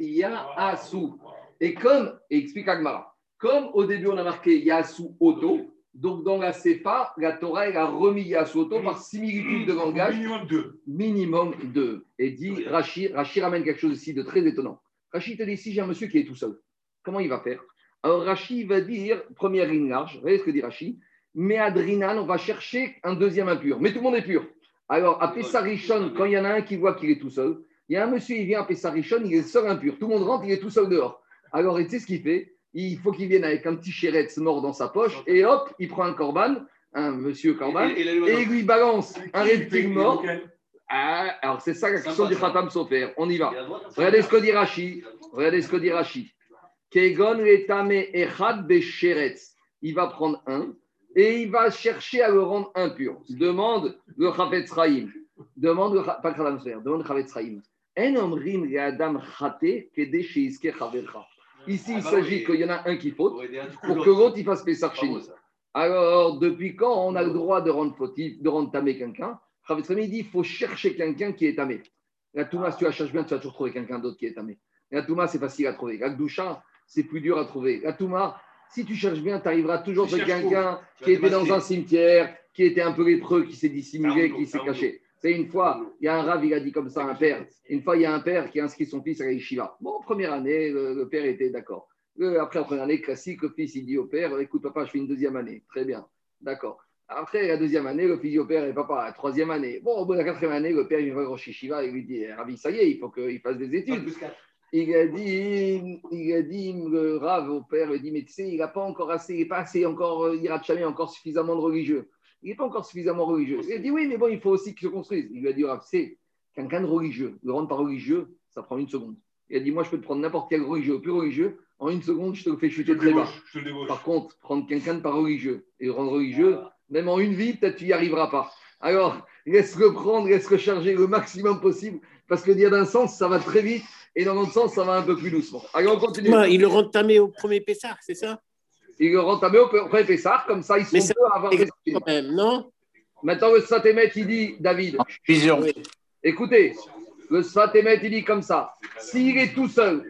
Speaker 5: Wow.
Speaker 1: Et comme, et explique Agmara, comme au début on a marqué Yasu Auto, donc dans la CEPA, la Torah elle a remis Yasu Auto par similitude de langage,
Speaker 5: Minimum deux.
Speaker 1: minimum deux. Et dit Rachid, Rachid ramène quelque chose ici de très étonnant. Rachid te dit si j'ai un monsieur qui est tout seul, comment il va faire? Alors Rachid va dire, première ligne large, vous voyez ce que dit Rachid Mais Adrinan, on va chercher un deuxième impur. Mais tout le monde est pur. Alors à Pessarichon, quand il y en a un qui voit qu'il est tout seul, il y a un monsieur, il vient à Pessarichon, il est seul impur. Tout le monde rentre, il est tout seul dehors. Alors, tu sais ce qu'il fait? Il faut qu'il vienne avec un petit chéretz mort dans sa poche et hop, il prend un corban, un monsieur corban,
Speaker 3: Et- et- et la-
Speaker 1: et il lui balance un reptile mort. Ah, alors, c'est ça la
Speaker 3: Sympa,
Speaker 1: question du. Khatam Sofer. On y va. Regardez ce que dit Rachi. Regardez ce que dit Rachi. Kegon letame echad besheretz. Il va prendre un et il va chercher à le rendre impur. Demande le Chafetz Chaim. Demande le, pas demande le Chaim. En omrim le adam chate kede sheiske chavercha. Ici, il
Speaker 3: Ah bah
Speaker 1: s'agit qu'il y en a un qui faute
Speaker 3: Pour
Speaker 1: que l'autre il fasse Pessar
Speaker 3: Pas
Speaker 1: chez nous. Alors, depuis quand on a le droit de rendre fautif, de rendre tamé quelqu'un? Chafetz Chaim il dit il faut chercher quelqu'un qui est tamé. La Touma, si tu la cherches bien, tu vas toujours trouver quelqu'un d'autre qui est tamé. La Touma, c'est facile à trouver. La Gdoucha, c'est plus dur à trouver. La Touma, si tu cherches bien, tu arriveras toujours sur quelqu'un qui était dans un cimetière, qui était un peu lépreux, qui s'est dissimulé, qui s'est caché. C'est une fois, il y a un rave, il a dit comme ça à un père. Une fois, il y a un père qui a inscrit son fils à la yeshiva. Bon, première année, le, le père était d'accord. Après la première année, classique, le fils, il dit au père Écoute, papa, je fais une deuxième année. Très bien, d'accord. Après la deuxième année, le fils dit au père Et papa, la troisième année. Bon, au bout de la quatrième année, le père, il va au yeshiva et lui dit Ravi, ça y est, il faut qu'il fasse des études. Il a dit, il a dit, le rave au père, il dit, mais tu sais, il n'a pas encore assez, il n'est pas assez encore, euh, ira jamais encore suffisamment de religieux. Il n'est pas encore suffisamment religieux. Il a dit, oui, mais bon, il faut aussi qu'il se construise. Il lui a dit, Rav, c'est quelqu'un de religieux. Le rendre pas religieux, ça prend une seconde. Il a dit, moi, je peux te prendre n'importe quel religieux, plus religieux, en une seconde, je te fais chuter
Speaker 5: le
Speaker 1: très bas. Par contre, prendre quelqu'un de pas religieux et le rendre religieux, même en une vie, peut-être tu n'y arriveras pas. Alors, laisse-le prendre, laisse-le charger le maximum possible, parce que dire d'un sens, ça va très vite, et dans l'autre sens, ça va un peu plus doucement. Allez, on continue.
Speaker 4: Moi, il le rend tamé au premier Pessah, c'est ça?
Speaker 1: Il le rend tamé au premier Pessar, comme ça, ils sont
Speaker 4: ça-
Speaker 1: deux à avoir des
Speaker 4: Quand même, non?
Speaker 1: Maintenant, le Sfatémet, il dit, David.
Speaker 4: Oui.
Speaker 1: écoutez, le Sfatémet, il dit comme ça, s'il est tout seul,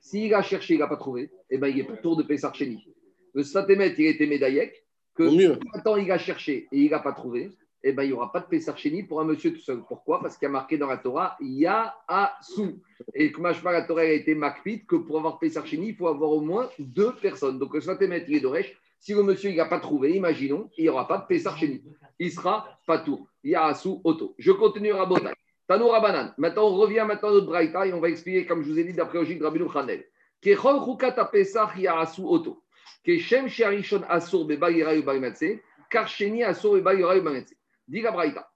Speaker 1: s'il a cherché, il n'a pas trouvé, eh ben, il est pas tour de Pessar Chéni. Le Sfatémet, il était médaillec, que
Speaker 4: Au mieux.
Speaker 1: Maintenant, il a cherché et il n'a pas trouvé. Eh ben, il n'y aura pas de Pessar Chéni pour un monsieur tout seul. Pourquoi? Parce qu'il y a marqué dans la Torah Ya Asu. Et que Mashma, la Torah a été makpit que pour avoir Pessar Chéni, il faut avoir au moins deux personnes. Donc, le Svatémet, il est d'Oresh. Si le monsieur n'a pas trouvé, imaginons, il n'y aura pas de Pessar Chéni. Il sera pas tout. Ya Asu Auto. Je continue à Botaï. Tanou Rabanan. Maintenant, on revient maintenant à notre Braïta et on va expliquer, comme je vous ai dit, d'après Logique de Khanel. Kechol Chukat Pesach Ya Asu Auto. Keshem Sharishon Asur Beba Yirayu Barimatse. Karcheni Asur Beba Barimatse. Dit la Braïta.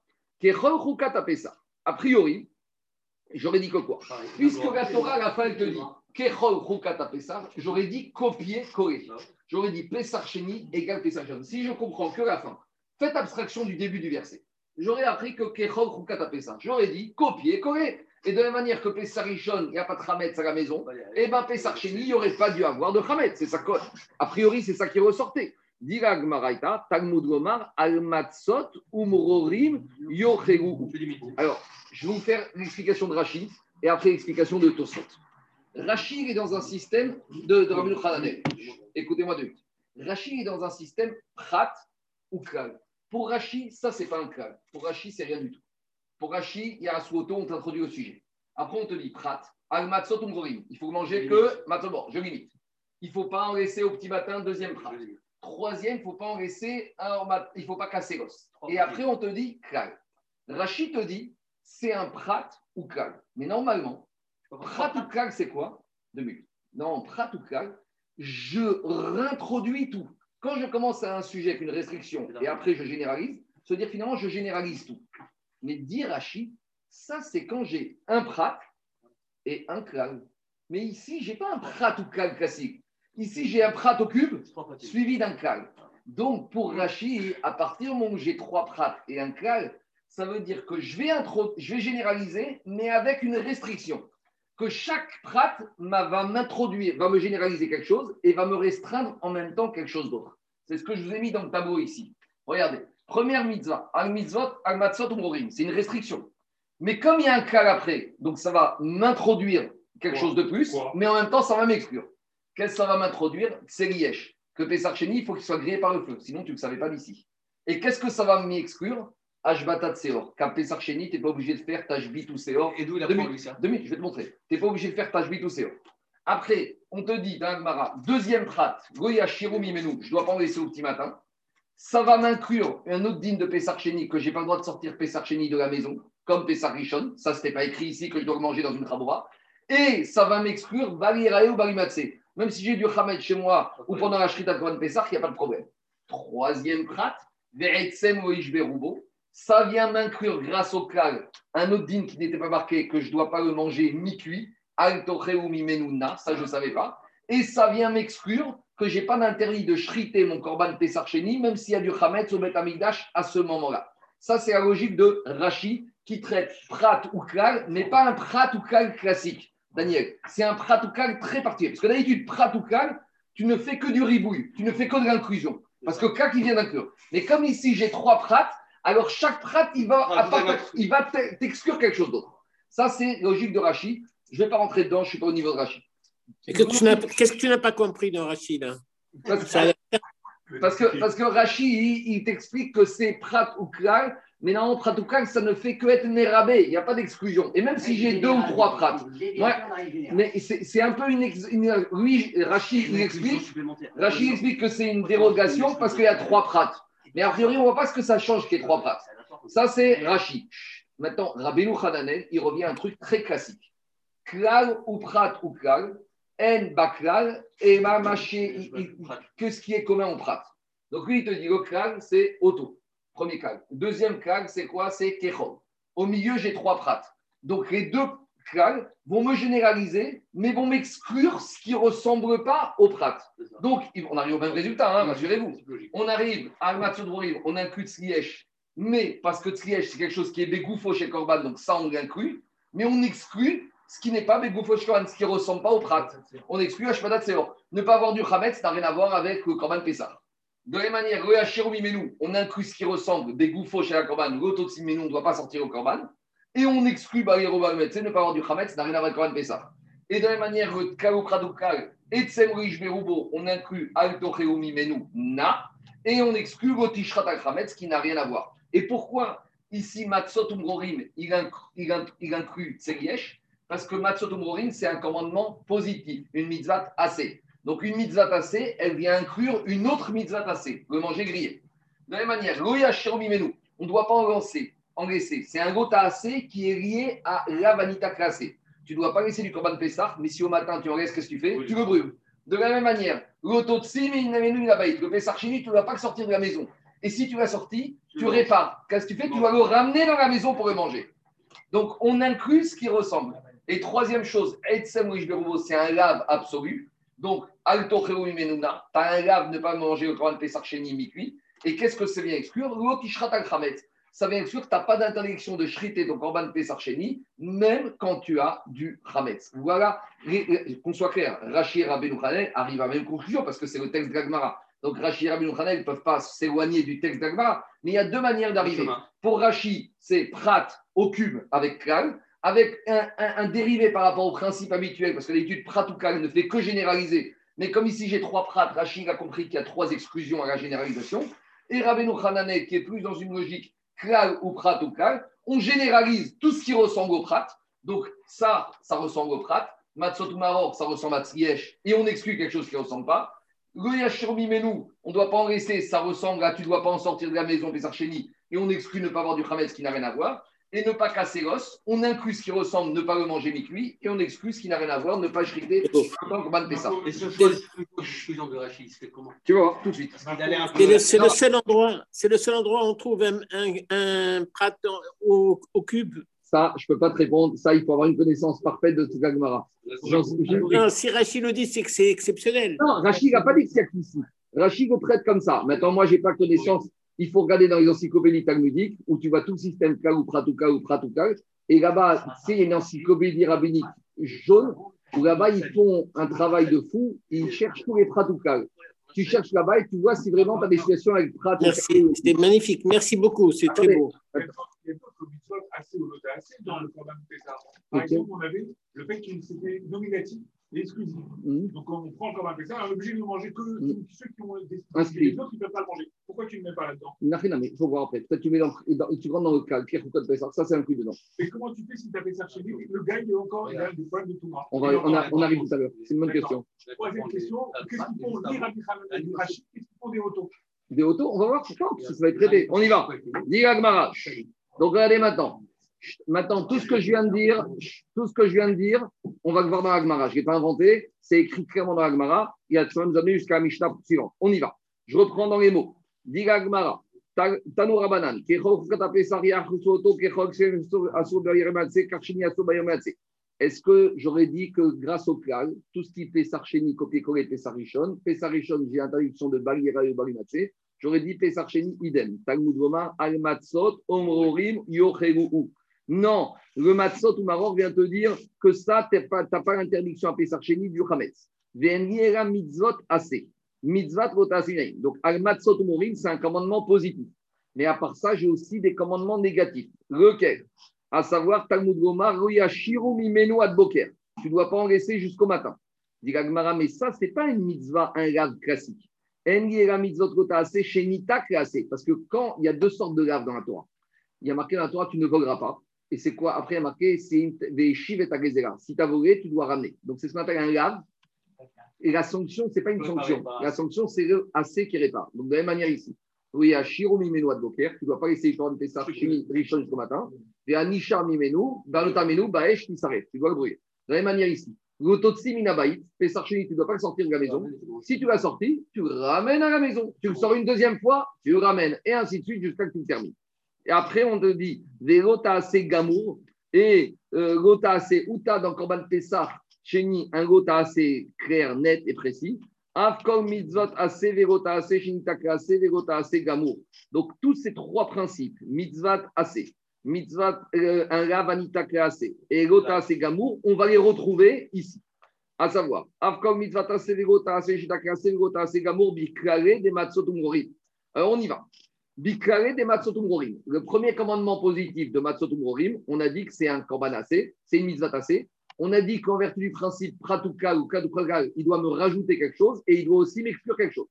Speaker 1: A priori, j'aurais dit que quoi Puisque la Torah, à la fin, elle te dit j'aurais dit copier-coller. J'aurais dit Pesach Sheni égale Pesach Sheni. Si je comprends que la fin, faites abstraction du début du verset. J'aurais appris que Kechol Chukat Pesach. J'aurais dit copier-coller. Et de la même manière que Pesach Rishon, il n'y a pas de Hametz à la maison, eh bien, Pesach Sheni, il n'y aurait pas dû avoir de Hametz. C'est ça. A priori, c'est ça qui ressortait. Dira Gmaraita, Talmud Gomar, Umrorim, Yochegu. Alors, je vais vous faire l'explication de Rachid et après l'explication de Tosfot. Rachid est dans un système de, de Rabbi Hananel. Écoutez-moi deux minutes. Rachid est dans un système prat ou klal. Pour Rachid, ça, c'est pas un klal. Pour Rachid, c'est rien du tout. Pour Rachid, il y a un sous-auto, on t'introduit au sujet. Après, on te dit prat, al matzot umrorim. Il faut manger que matzot. Bon, je limite. Il ne faut pas en laisser au petit matin, deuxième prat. Troisième, il ne faut pas en laisser un au mat- il ne faut pas casser l'os. Et après, on te dit klal. Rachid te dit, c'est un prat ou klal. Mais normalement, prat ou klal, c'est quoi? Deux minutes. Non, prat ou klal, je réintroduis tout. Quand je commence à un sujet avec une restriction et après je généralise, se dire finalement je généralise tout. Mais dire Rachid, ça c'est quand j'ai un prat et un klal. Mais ici, j'ai pas un prat ou klal classique. Ici, j'ai un prat au cube suivi d'un klal. Donc, pour Rachid, à partir du moment où j'ai trois prats et un klal, ça veut dire que je vais, intro- je vais généraliser, mais avec une restriction. Que chaque prat va m'introduire, va me généraliser quelque chose et va me restreindre en même temps quelque chose d'autre. C'est ce que je vous ai mis dans le tableau ici. Regardez. Première mitzvah, al mitzvot, al matzot umrorim. C'est une restriction. Mais comme il y a un klal après, donc ça va m'introduire quelque
Speaker 5: Quoi
Speaker 1: chose de plus,
Speaker 5: Quoi
Speaker 1: mais en même temps, ça va m'exclure. Qu'est-ce que ça va m'introduire C'est l'iesh. Que Pessar Sheni, il faut qu'il soit grillé par le feu. Sinon, tu ne le savais pas d'ici. Et qu'est-ce que ça va m'exclure Ashbatat Seor. Qu'à Pessar Sheni, tu n'es pas obligé de faire Tashbit ou Seor.
Speaker 3: Et d'où il apprend lui ça
Speaker 1: deux minutes, je vais te montrer. Tu n'es pas obligé de faire Tashbit ou Seor. Après, on te dit dans Agmara, deuxième prat, Goya Shiroum Imenu, je ne dois pas en laisser au petit matin. Ça va m'inclure un autre digne de Pessar Sheni que je n'ai pas le droit de sortir Pessar Sheni de la maison, comme Pessar Rishon. Ça, ce n'était pas écrit ici que je dois le manger dans une trabora. Et ça va m'exclure Balirae ou Balimatse. Même si j'ai du Hamed chez moi ou pendant la Shrita de Pessah, il n'y a pas de problème. Troisième prat, Oish Berubo. Ça vient m'inclure grâce au klal un autre din qui n'était pas marqué, que je ne dois pas le manger mi-cuit, ou mi Menuna, ça je ne savais pas. Et ça vient m'exclure que j'ai pas d'interdit de shriter mon korban Pessar Sheni, même s'il y a du Hametz au Bet Amigdash à ce moment-là. Ça, c'est la logique de Rashi qui traite prat ou klal, mais pas un prat ou klal classique, Daniel. C'est un prat ou klal très particulier. Parce que d'habitude, prat ou klal, tu ne fais que du ribouille, tu ne fais que de l'inclusion. Parce que klal, il vient d'inclure. Mais comme ici, j'ai trois prats, alors chaque prat, il va,
Speaker 3: Ah,
Speaker 1: il va t'exclure quelque chose d'autre. Ça, c'est logique de Rashi. Je ne vais pas rentrer dedans, je ne suis pas au niveau de Rashi.
Speaker 4: Et que tu n'as- Qu'est-ce que tu n'as pas compris dans Rachid là
Speaker 1: Parce, que, parce que Rashi, il, il t'explique que c'est prat ou klal, mais non, prat ou klal, ça ne fait que être nérabé. Il n'y a pas d'exclusion. Et même si j'ai deux ou trois prats, mais c'est un peu une, ex- une- Lui, Rashi, il explique. Rachid explique que c'est une dérogation parce qu'il y a trois prats. Mais a priori, on ne voit pas ce que ça change qu'il y ait trois prats. Ça, c'est Rachid. Maintenant, Rabbeinu Hananen, il revient à un truc très classique. Klal ou prat ou klal, en baklal, et ma maché, que ce qui est commun au prat. Donc lui, il te dit le klal, c'est auto. Premier klal. Deuxième klal, c'est quoi? C'est kechol. Au milieu, j'ai trois prats. Donc les deux klal vont me généraliser, mais vont m'exclure ce qui ne ressemble pas au prat. Donc, on arrive au même résultat, hein, rassurez-vous. On arrive à Matsudrorim, on inclut Tzlièche, mais parce que Tzlièche, c'est quelque chose qui est Begoufo chez Korban, donc ça, on l'inclut, mais on exclut ce qui n'est pas Begoufo chez Korban, ce qui ne ressemble pas au Prat. On exclut Hashmadat Seor. Ne pas avoir du Khamet, ça n'a rien à voir avec le Korban Pessah. De la même manière, on inclut ce qui ressemble Begoufo chez la Mimenu, on ne doit pas sortir au Korban, et on exclut Bayero Bamet, c'est ne pas avoir du Khamet, ça n'a rien à voir avec le Korban Pessah. Et de la même manière, le et on inclut Altocheu Mimenu, Na, et on exclut le Tishrat al-Khametz qui n'a rien à voir. Et pourquoi ici Matzot Umrorim, il, inc- il, inc- il inclut Tseriesh Parce que Matzot Umrorim, c'est un commandement positif, une mitzvah assez. Donc une mitzvah assez, elle vient inclure une autre mitzvah assez, le manger grillé. De la même manière, Loya Shiromimenu, on ne doit pas en lancer, en laisser. C'est un gota assez qui est lié à la vanita classée. Tu ne dois pas laisser du korban Pessah, mais si au matin tu en laisses, qu'est-ce que tu fais Tu le brûles. De la même manière, le Pessah Chini, tu ne dois pas le sortir de la maison. Et si tu l'as sorti, tu répares. Qu'est-ce que tu fais Tu dois le ramener dans la maison pour le manger. Donc, on inclut ce qui ressemble. Et troisième chose, c'est un lave absolu. Donc, Alto Menuna, tu as un lave, ne pas manger au Korban Pessah Chini mi-cuit. Et qu'est-ce que ça vient exclure? L'otishrat al. Ça vient exclure que tu n'as pas d'interdiction de shriter ton Korban Pessah Chini, même quand tu as du Khametz. Voilà, qu'on soit clair, Rachid et Rabbeinu arrivent à la même conclusion parce que c'est le texte d'Agmara. Donc Rachid et Hanel ne peuvent pas s'éloigner du texte d'Agmara, mais il y a deux manières d'arriver. Pour Rachid, c'est Prat au cube avec Klal, avec un, dérivé par rapport au principe habituel, parce que d'habitude, Prat ou Klal ne fait que généraliser. Mais comme ici j'ai trois Prat, Rachid a compris qu'il y a trois exclusions à la généralisation. Et Rabbeinu Hananel, qui est plus dans une logique Klal ou Prat ou Klal, on généralise tout ce qui ressemble au Prat. Donc ça, ça ressemble au Prat. Matzot ou Maror, ça ressemble à Tziesh, et on exclut quelque chose qui ne ressemble pas. Le Yashirmi Menou, on ne doit pas en laisser, ça ressemble à tu ne dois pas en sortir de la maison, Pesarcheni, et on exclut ne pas avoir du Hametz qui n'a rien à voir. Et ne pas casser l'os, on inclut ce qui ressemble, ne pas le manger mi-cuit, et on exclut ce qui n'a rien à voir, ne pas shriter en tant que ban Pessah.
Speaker 3: Et ce choix de Rachid, fait comment
Speaker 1: Tu vas voir, tout de suite.
Speaker 4: C'est le, c'est seul endroit, c'est le seul endroit où on trouve un, un, un prat au, au cube.
Speaker 1: Ça, je ne peux pas te répondre. Ça, il faut avoir une connaissance parfaite de toute Gemara.
Speaker 4: Si Rachid le dit, c'est que c'est exceptionnel.
Speaker 1: Non, Rachid n'a pas dit que c'est ici. Rachid le traite comme ça. Maintenant, moi, je n'ai pas connaissance. Il faut regarder dans les encyclopédies talmudiques où tu vois tout le système Kal ou Pratouka ou Pratouka. Et là-bas, c'est une encyclopédie rabbinique jaune où là-bas, ils font un travail de fou. Ils cherchent tous les Pratouka. Tu cherches là-bas et tu vois si vraiment tu as des situations avec Pratouka.
Speaker 4: Merci, c'était magnifique. Merci beaucoup, c'est très beau.
Speaker 5: Dans le Pessah. Par exemple, on avait le fait qu'il c'était nominatif et exclusif.
Speaker 1: Mhm.
Speaker 5: Donc, on prend le Corban Pessah, on est obligé de le manger que
Speaker 1: Mhm.
Speaker 5: ceux qui ont des. Les autres, ils ne peuvent pas le manger. Pourquoi tu ne le mets pas là-dedans?
Speaker 1: Non, rien, mais il faut voir après. Peut-être tu mets dans, dans- tu rentres dans le cas, Pierre Foucault de Pessah. Ça, c'est un coup dedans.
Speaker 5: Et comment tu fais si tu as fait ça chez lui? Le gars, il est encore il a des problèmes de tout
Speaker 1: On, va, on, a- on arrive tout à l'heure. C'est une bonne question.
Speaker 5: Troisième question qu'est-ce qu'ils font Hanan ni Rachid Qu'est-ce qu'ils font des autos?
Speaker 1: Des autos, on va voir, je pense, ça va être traité. On y va. Dis Agmara. Donc regardez maintenant. Maintenant, tout ce que je viens de dire, tout ce que je viens de dire, on va le voir dans l'Agmara. Je ne l'ai pas inventé, c'est écrit clairement dans l'Agmara. Il y a ça nous amener jusqu'à la Mishnah suivante. On y va. Je reprends dans les mots. Dis Agmara. Tano Rabanan. Kechol Fukata Pesari Achusoto, Kechol Kshem Asur Bayrematse, Karchini Asur Bayrematse. est-ce que j'aurais dit que grâce au klal, tout ce qui fait sarcheni, copier-coller Pessarichon, Pessarichon, j'ai interdiction de Balira et Balimatse, j'aurais dit Pessarcheni, idem. Talmud Goma, Al-Matzot, Omrorim, Yocheru'u. Non, le Matzot ou Maror vient te dire que ça, tu n'as pas, l'interdiction à Pessarcheni du Hametz. Ve'eniera mitzvot assez. Mitzvot. Donc, Al-Matzot ou Morim, c'est un commandement positif. Mais à part ça, j'ai aussi des commandements négatifs. Lequel? À savoir, Talmud Goma, Royashiru Mimenu Adboker. Tu ne dois pas en laisser jusqu'au matin. Dit mais ça, ce n'est pas une mitzvah, un lave classique. Parce que quand il y a deux sortes de laves dans la Torah, il y a marqué dans la Torah, tu ne voleras pas. Et c'est quoi? Après, il y a marqué, c'est des chives et ta Si tu as volé, tu dois ramener. Donc, c'est ce qu'on appelle un lave. Et la sanction, ce n'est pas une sanction. La sanction, c'est le assez qui répare. Donc, de la même manière ici. Oui, à Shiro Mimenu Adboker, tu ne dois pas laisser de Pessah Richon jusqu'au matin. Et à Nisha Mimenu, Barotamenu, Baesh qui s'arrête. Tu dois le brûler. De la même manière ici. L'ototsi Minabaït, Pessah tu ne dois pas le sortir de la maison. Si tu l'as sorti, tu le ramènes à la maison. Tu le sors une deuxième fois, tu le ramènes. Et ainsi de suite jusqu'à ce que tu termines. Et après, on te dit, Vérota assez Gamour et euh, Gota assez Uta dans Korban Pessah, Chéni, un Gota assez clair, net et précis. Afkol mitzvot assez verota assez shinitaka assez verota assez gamour. Donc tous ces trois principes, mitzvot assez, mitzvot euh, un ravanita assez et verota assez gamour, on va les retrouver ici. À savoir, Afkol mitzvot assez verota assez shinitaka assez verota assez gamour biklare des gorim. Alors on y va. Des matzotum gorim. Le premier commandement positif de matzotum gorim, on a dit que c'est un korban assez, c'est une mitzvot assez. On a dit qu'en vertu du principe pratukal ou kadukal, il doit me rajouter quelque chose et il doit aussi m'exclure quelque chose.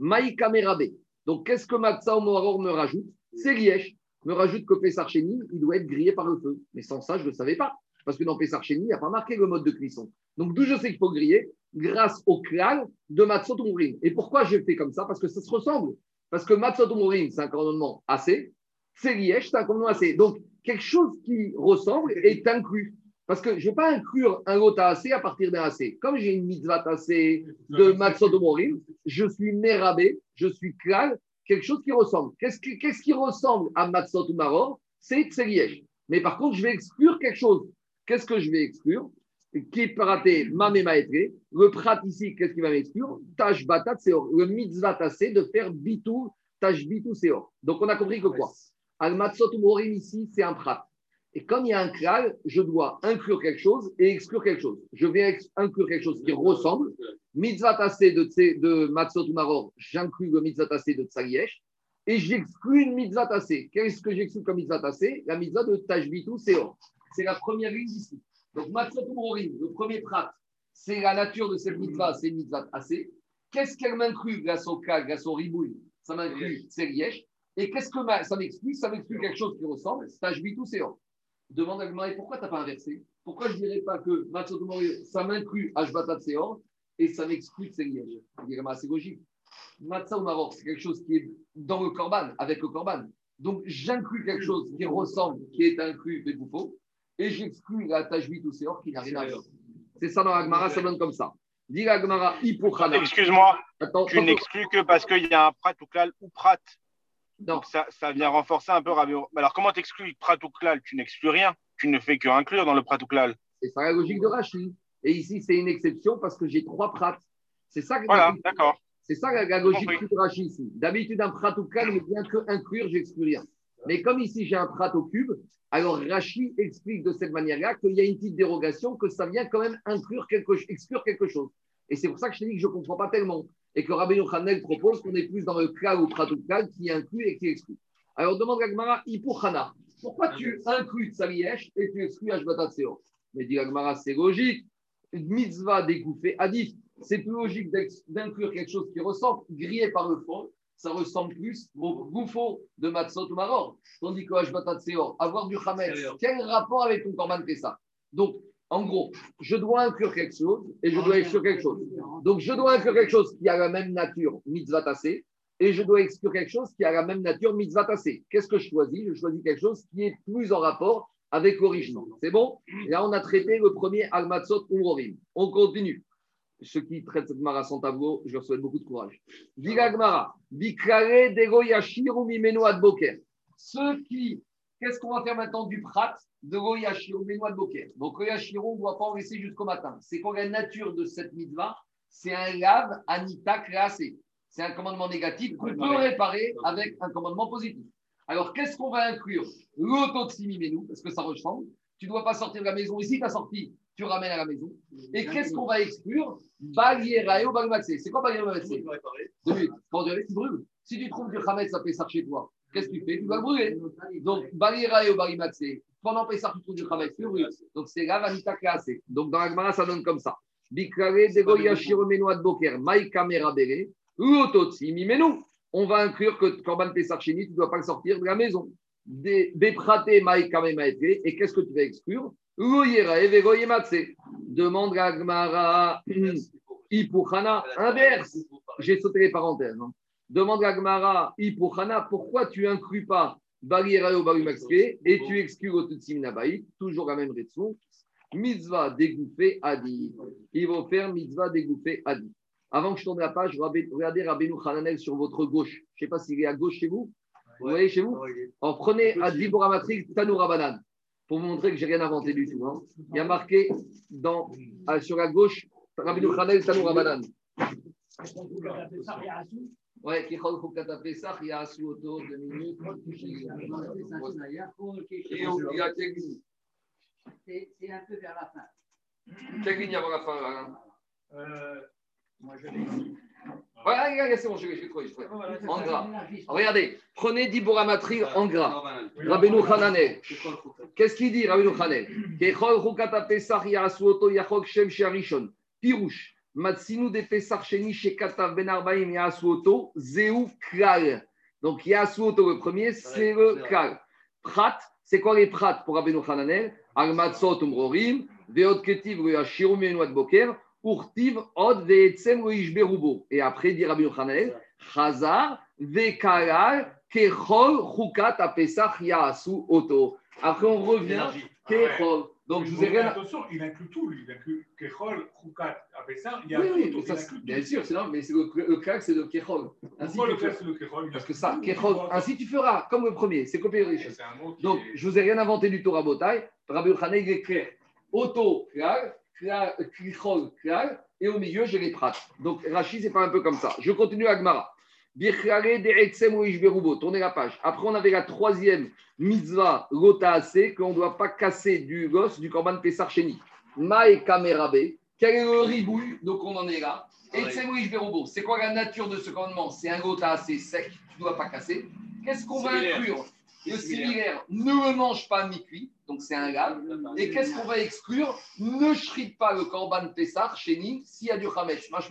Speaker 1: Maïka merabe. Donc, qu'est-ce que Matsa me rajoute? C'est Liège. Me rajoute que Pessarcheni, il doit être grillé par le feu. Mais sans ça, je ne le savais pas. Parce que dans Pessarcheni, il n'y a pas marqué le mode de cuisson. Donc, d'où je sais qu'il faut griller? Grâce au klal de Matsot Et pourquoi je fais comme ça? Parce que ça se ressemble. Parce que Matsot c'est un commandement assez. C'est Liège, c'est un commandement assez. Donc, quelque chose qui ressemble est inclus. Parce que je ne vais pas inclure un autre AC à partir d'un AC. Comme j'ai une mitzvah AC de Matsodomorim, je suis Merabé, je suis Klal, quelque chose qui ressemble. Qu'est-ce qui, qui ressemble à Matsodomaror C'est Tseliège. Mais par contre, je vais exclure quelque chose. Qu'est-ce que je vais exclure? Qui paraté Mamé Maîtré. Le prat ici, qu'est-ce qui va m'exclure Tash Batat Seor. Le mitzvah AC de faire Bitou, Tash Bitou Seor. Donc on a compris que quoi? Al Matsodomorim ici, c'est un prat. Et comme il y a un klal, je dois inclure quelque chose et exclure quelque chose. Je vais inclure quelque chose qui ressemble. Mitzvah tassé de, de Matzot Maror, j'inclus le mitzvah tassé de Tsariesh et j'exclus une mitzvah tassé. Qu'est-ce que j'exclus comme mitzvah tassé La mitzvah de Tashbitu Seor. C'est la première ligne ici. Donc Matzot le premier prat, c'est la nature de cette mitzvah, c'est une mitzvah tassé. Qu'est-ce qu'elle m'inclut grâce au klal, grâce au ribouille? Ça m'inclut Tsariesh. Et qu'est-ce que ça m'exclut Ça m'exclut quelque chose qui ressemble, Tashbitu Seor demande à Gmaï pourquoi tu n'as pas inversé? Pourquoi je ne dirais pas que ça m'inclut Ashbatat Seor et ça m'exclut Il dirait c'est logique. Matzah ou Maror, c'est quelque chose qui est dans le Corban, avec le Corban. Donc j'inclus quelque chose qui ressemble, qui est inclus de Goufo, et j'exclus la Tajbit ou Seor qui n'a rien à voir. C'est ça dans l'Agmara, ça donne comme ça. Dit l'Agmara,
Speaker 6: Excuse-moi, tu n'exclus que parce qu'il y a un prat ou klal ou prat. Donc ça, ça, vient renforcer un peu Rabbi. Alors comment t'exclus Pratouklal Tu n'exclus rien. Tu ne fais que inclure dans le Pratouklal.
Speaker 1: C'est ça la logique de Rachid. Et ici, c'est une exception parce que j'ai trois prats. C'est ça que
Speaker 6: Voilà, d'accord.
Speaker 1: C'est ça la, logique de Rachid ici. D'habitude, un Pratouklal ne vient que inclure, j'exclus rien. Mais comme ici, j'ai un prat au cube, alors Rachid explique de cette manière-là qu'il y a une petite dérogation, que ça vient quand même inclure quelque, exclure quelque chose. Et c'est pour ça que je te dis que je ne comprends pas tellement et que Rabbi Yochanan propose qu'on est plus dans le cas ou Pratukal qui inclut et qui exclut. Alors demande Gagmara, Ipuchana, pourquoi tu inclus Tsariesh et tu exclus Ashbatat Seor Mais dit Gagmara, c'est logique. Mitzvah découpé, Adif, c'est plus logique d'inclure quelque chose qui ressemble, grillé par le fond, ça ressemble plus au gouffo de Matzot ou Maror. Tandis que Ashbatat Seor, avoir du Hametz, quel rapport avec ton Korban ça Donc, en gros, je dois inclure quelque chose et je dois exclure quelque chose. Donc, je dois inclure quelque chose qui a la même nature, mitzvah tassé, et je dois exclure quelque chose qui a la même nature, mitzvah tassé. Qu'est-ce que je choisis? Je choisis quelque chose qui est plus en rapport avec l'origine. C'est bon? Là, on a traité le premier Almatzot Umrorim. On continue. Ceux qui traitent cette mara sans tableau, je leur souhaite beaucoup de courage. Diga Gmara, Bikrare Dego Yashiru Mimeno Adboker. Ceux qui qu'est-ce qu'on va faire maintenant du prat de Goyashiro, Benoît de Boker? Donc, Goyashiro, on ne doit pas en laisser jusqu'au matin. C'est quoi la nature de cette mitzvah? C'est un lave anita créacé. C'est un commandement négatif qu'on peut réparer avec un commandement positif. Alors, qu'est-ce qu'on va inclure? L'autoximimenu, parce que ça ressemble. Tu ne dois pas sortir de la maison. Ici, tu as sorti, tu ramènes à la maison. Et qu'est-ce qu'on va exclure Balierayo Bagmatsé. C'est quoi Bagmatsé Deux minutes. Quand tu brûles. Si tu trouves du Hametz ça fait ça chez toi, qu'est-ce que tu fais? Tu vas brûler. Donc, Balierayo Bagmatsé. Pendant Pessah, tu trouves du Hametz, tu brûles. Donc, c'est la vanita classée. Donc, dans la Gemara, ça donne comme ça. Bikrare, Degoya, Shiromenoa de Boker, Maïka Merabere, Uototsi, Mimenu on va inclure que Korban Pesachini, tu ne dois pas le sortir de la maison. Beprate et qu'est-ce que tu vas exclure Demande à Gmara, Ipuchana, inverse. J'ai sauté les parenthèses. Hein. Demande à Gmara, Ipuchana, pourquoi tu inclus pas Baliera ou et tu exclus Otutsimnabaï, toujours la même raison. Mitzvah dégoûté Adi. Il va faire mitzvah dégoûté Adi. Avant que je tourne la page, regardez Rabbeinu Hananel sur votre gauche. Je ne sais pas s'il est à gauche chez vous. Vous voyez chez vous En prenez Adi Matrix Tanoura Banan pour vous montrer que je n'ai rien inventé du tout. Hein. Il y a marqué dans, euh, sur la gauche Rabbeinu Hananel Tanoura Banan. Ouais, qui Khokata Pesach, il y a sous auto, deux minutes.
Speaker 7: C'est un peu vers la fin.
Speaker 1: Quelle ligne avant la fin là
Speaker 5: euh,
Speaker 1: moi, je Ouais, c'est bon, je l'ai trouvé. En gras. Regardez, prenez Dibora Matri en gras. Rabbeinu Hananel. Qu'est-ce qu'il dit, Rabbeinu Hananel? Kechol Chukata Pesach Yasuoto Yachok Shem Sharishon. Pirouche. Matsinu de Pesach Sheni Shekatav Ben Arbaim Yasuoto. Zeu Klal. Donc Yasuoto, le premier, c'est le Klal. Prat, c'est quoi les prat pour Rabbeinu Hananel? Al-Matzot Umrorim. Veot Ketiv Shirum Yenouad Boker. Urtiv od ve'etzem berubo. Et après, dit Rabbi Yochanan, Chazar ve'kalal kechol chukat apesach ya'asu oto. Après, on revient, kechol. Donc, je vous ai rien.
Speaker 5: Attention, il inclut tout, lui. Il inclut kechol, chukat apesach
Speaker 1: ya'asu oui, oui, ça, Bien sûr, c'est mais c'est le, le c'est le kechol.
Speaker 5: Pourquoi le c'est le kechol
Speaker 1: Parce que ça, kechol, ainsi tu feras, comme le premier, c'est copier riche. Donc, je vous ai rien inventé du Torah Botai. Rabbi Yochanan, il est clair. Klal, et au milieu, j'ai les prates. Donc, Rachid, c'est pas un peu comme ça. Je continue à Gmara. Tournez la page. Après, on avait la troisième mitzvah, ase, qu'on ne doit pas casser du gosse du korban Pessar Sheni. Maï Kamerabe. Quel est le ribouille? Donc, on en est là. C'est quoi la nature de ce commandement? C'est un gota assez sec, tu ne dois pas casser. Qu'est-ce qu'on va inclure? Le similaire ne me mange pas mi-cuit, c'est un gars. Et qu'est-ce qu'on va exclure? Ne shrite pas le korban Pessar chéni s'il y a du pas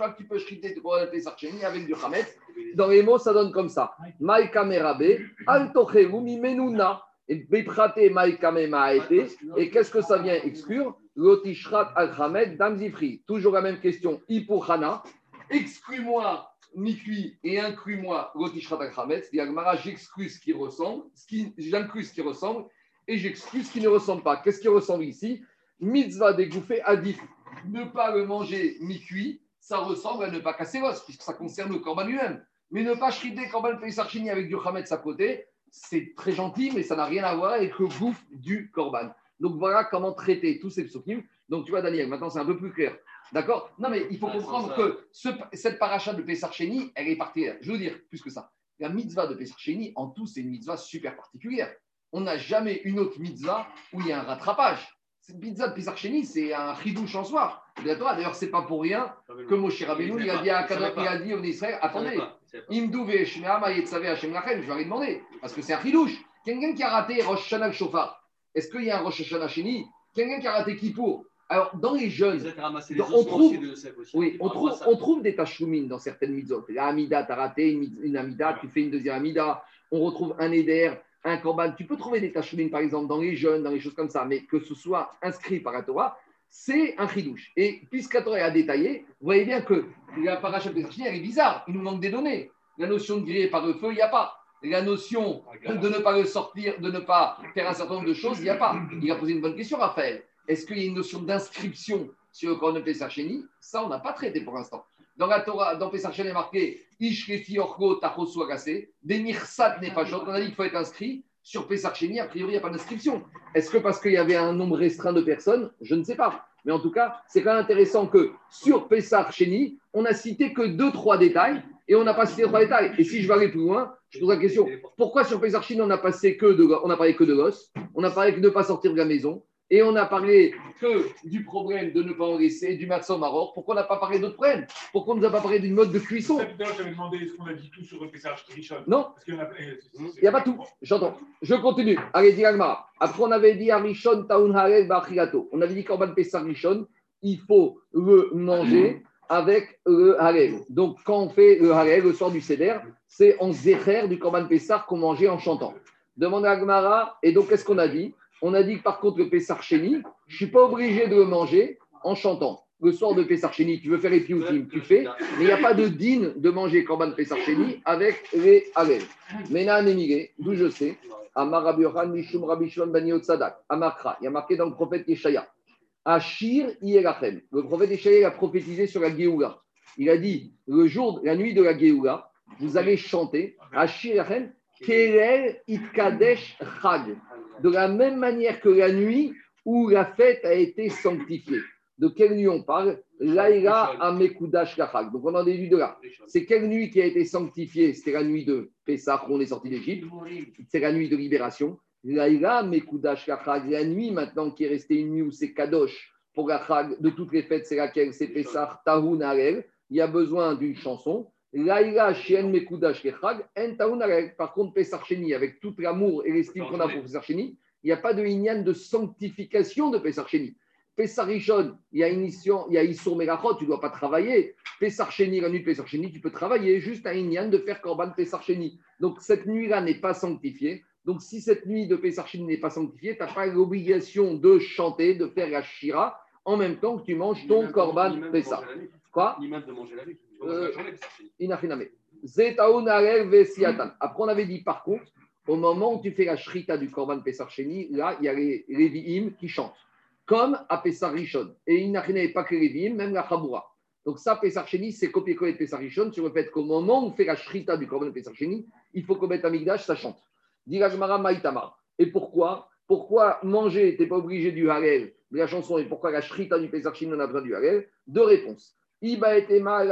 Speaker 1: que tu peux shriter le korban Pessar chéni avec du chametz. Dans les mots, ça donne comme ça. Maïka merabe, mi menuna. Et beprate. Et qu'est-ce que ça vient exclure? Lotishrat al chametz damzifri. Toujours la même question. Ipuchana. Exclus-moi mi-cuit et inclus-moi Rotishrat Akrametz. j'exclus ce qui ressemble, j'inclus ce qui ressemble et j'exclus ce qui ne ressemble pas. Qu'est-ce qui ressemble ici? Mitzvah dégouffer adif. Ne pas le manger mi-cuit, ça ressemble à ne pas casser l'os, puisque ça concerne le corban lui-même. Mais ne pas shriter corban Pesarchini avec du Hametz à côté, c'est très gentil, mais ça n'a rien à voir avec le bouffe du corban. Donc voilà comment traiter tous ces psokim. Donc tu vois, Daniel, maintenant c'est un peu plus clair. D'accord? Non, mais il faut comprendre que cette paracha de Pessar elle est particulière. Je veux dire, plus que ça. La mitzvah de Pessar en tout, c'est une mitzvah super particulière. On n'a jamais une autre mitzvah où il y a un rattrapage. Cette mitzvah de Pessar c'est un chidouche en soi. D'ailleurs, c'est pas pour rien que Moshe Rabbeinu, il a dit à il a dit au Israël, attendez, Imdou Hashem Lachem, je vais lui demander, parce que c'est un chidouche. Quelqu'un qui a raté Rosh Hashanah Shofar, est-ce qu'il y a un Rosh Hashanah Sheni? Quelqu'un qui a raté Kippour, alors, dans les jeunes, on, trouve, oui, on, trouve, on trouve des tachoumines dans certaines mitzvot. La Amida, tu as raté une, Amida, tu fais une deuxième Amida. On retrouve un Eder, un Korban. Tu peux trouver des tachoumines, par exemple, dans les jeunes, dans les choses comme ça, mais que ce soit inscrit par la Torah, c'est un chidouche. Et puisque la Torah a détaillé, vous voyez bien que la paracha de elle est bizarre. Il nous manque des données. La notion de griller par le feu, il n'y a pas. La notion de ne pas le sortir, de ne pas faire un certain nombre de choses, il n'y a pas. Il a posé une bonne question, Raphaël. Est-ce qu'il y a une notion d'inscription sur le corps de Pesacheni Ça, on n'a pas traité pour l'instant. Dans la Torah, dans Pesacheni, il est marqué Ishrefi Orgo Tachosu Agase, Demirsat Nefashot. On a dit qu'il faut être inscrit Sur Pessar Chéni, a priori, il n'y a pas d'inscription. Est-ce que parce qu'il y avait un nombre restreint de personnes? Je ne sais pas. Mais en tout cas, c'est quand même intéressant que sur Pessar Chéni, on n'a cité que deux, trois détails et on n'a pas cité trois détails. Et si je vais aller plus loin, je pose la question pourquoi sur Pessar Chéni, on n'a on a parlé que de gosses, on a parlé que de ne pas sortir de la maison, et on n'a parlé que du problème de ne pas en laisser, du matzo maroc. Pourquoi on n'a pas parlé d'autres problèmes? Pourquoi on ne nous a pas parlé d'une mode de cuisson?
Speaker 5: J'avais demandé est-ce qu'on a dit tout sur le Pessage Richon
Speaker 1: Non. Il n'y a pas tout. J'entends. Je continue. Allez, dis Après, on avait dit Arishon Taun Harel Bachigato. On avait dit qu'Orban Pessar Rishon, il faut le manger avec le Harel. Donc, quand on fait le Harel le soir du Seder, c'est en zécher du Korban Pessar qu'on mangeait en chantant. Demande à Agmara. Et donc, qu'est-ce qu'on a dit? On a dit que par contre, le Pessar Chéni, je ne suis pas obligé de le manger en chantant. Le soir de Pessar Chéni, tu veux faire les pioutines, tu fais, mais il n'y a pas de digne de manger Korban Pessar avec les Harel. Mena Nemire, d'où je sais, Amar Rabbi Mishum Rabbi Bani Sadak, Amakra, il y a marqué dans le prophète Yeshaya, Ashir Yelachem. Le prophète Yeshaya a prophétisé sur la Géoula. Il a dit, le jour, la nuit de la Géoula, vous allez chanter, Ashir Yelachem, Kerel Itkadesh Chag de la même manière que la nuit où la fête a été sanctifiée. De quelle nuit on parle? Laïla Amekudash Kachak. Donc on en déduit de là. C'est quelle nuit qui a été sanctifiée? C'était la nuit de Pessah, où on est sorti d'Égypte. C'est la nuit de libération. Laïla Amekudash Kachak. La nuit maintenant qui est restée une nuit où c'est Kadosh pour la Chag de toutes les fêtes, c'est laquelle? C'est Pessah, Tahun Arel. Il y a besoin d'une chanson. Laïla Shien Mekudash Kechag. Par contre, Pessah Sheni, avec tout l'amour et l'estime qu'on a pour Pessah Sheni, il n'y a pas de Inyan de sanctification de. Pessar Rishon, il y a Initian, il y a Issour Megachot, tu ne dois pas travailler. Pessar Sheni, la nuit de Pessar Sheni, tu peux travailler. Juste un Inyan de faire Korban Pessar Sheni. Donc cette nuit-là n'est pas sanctifiée. Donc si cette nuit de Pessar Sheni n'est pas sanctifiée, tu n'as pas l'obligation de chanter, de faire la Shira en même temps que tu manges ton Korban Pessar. Quoi?
Speaker 3: Ni même de manger la nuit.
Speaker 1: Euh, Après, on avait dit par contre, au moment où tu fais la shrita du Korban Pessar Sheni, là, il y a les Lévi'im qui chantent, comme à Pessar Rishon. Et il n'y pas que les Lévi'im, même la Chaboura. Donc ça, Pessar Sheni, c'est copier-coller de Pessar Rishon sur le fait qu'au moment où on fait la shrita du Korban Pessar Sheni, il faut qu'au Amigdash, ça chante. Diragmara Maïtama. Et pourquoi? Pourquoi manger, tu n'es pas obligé du Harel, de la chanson, et pourquoi la shrita du Pessar Sheni, on a besoin du Harel? Deux réponses. Etema.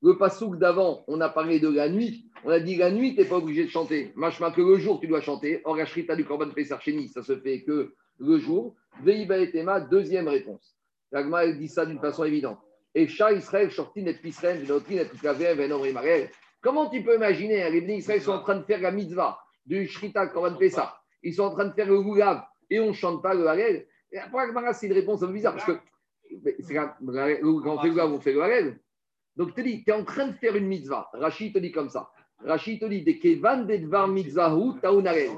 Speaker 1: Le pasouk d'avant, on a parlé de la nuit. On a dit la nuit, tu n'es pas obligé de chanter. Machma que le jour, tu dois chanter. Or, la shrita du Korban Pesar ça se fait que le jour. Veiba et Tema, deuxième réponse. L'agma, elle dit ça d'une façon évidente. Et Shah Israël, Shortin et Pisren, et Comment tu peux imaginer, les bénis Israël sont en train de faire la mitzvah du Shrita Korban Pesach. Ils sont en train de faire le Goulav et on ne chante pas le Harel. Et après, c'est une réponse un peu bizarre parce que quand fait le le Harel. Donc, tu te dis, tu es en train de faire une mitzvah. Rachid te dit comme ça. Rachid te dit, Dedvar Mitzvahu Taunarel.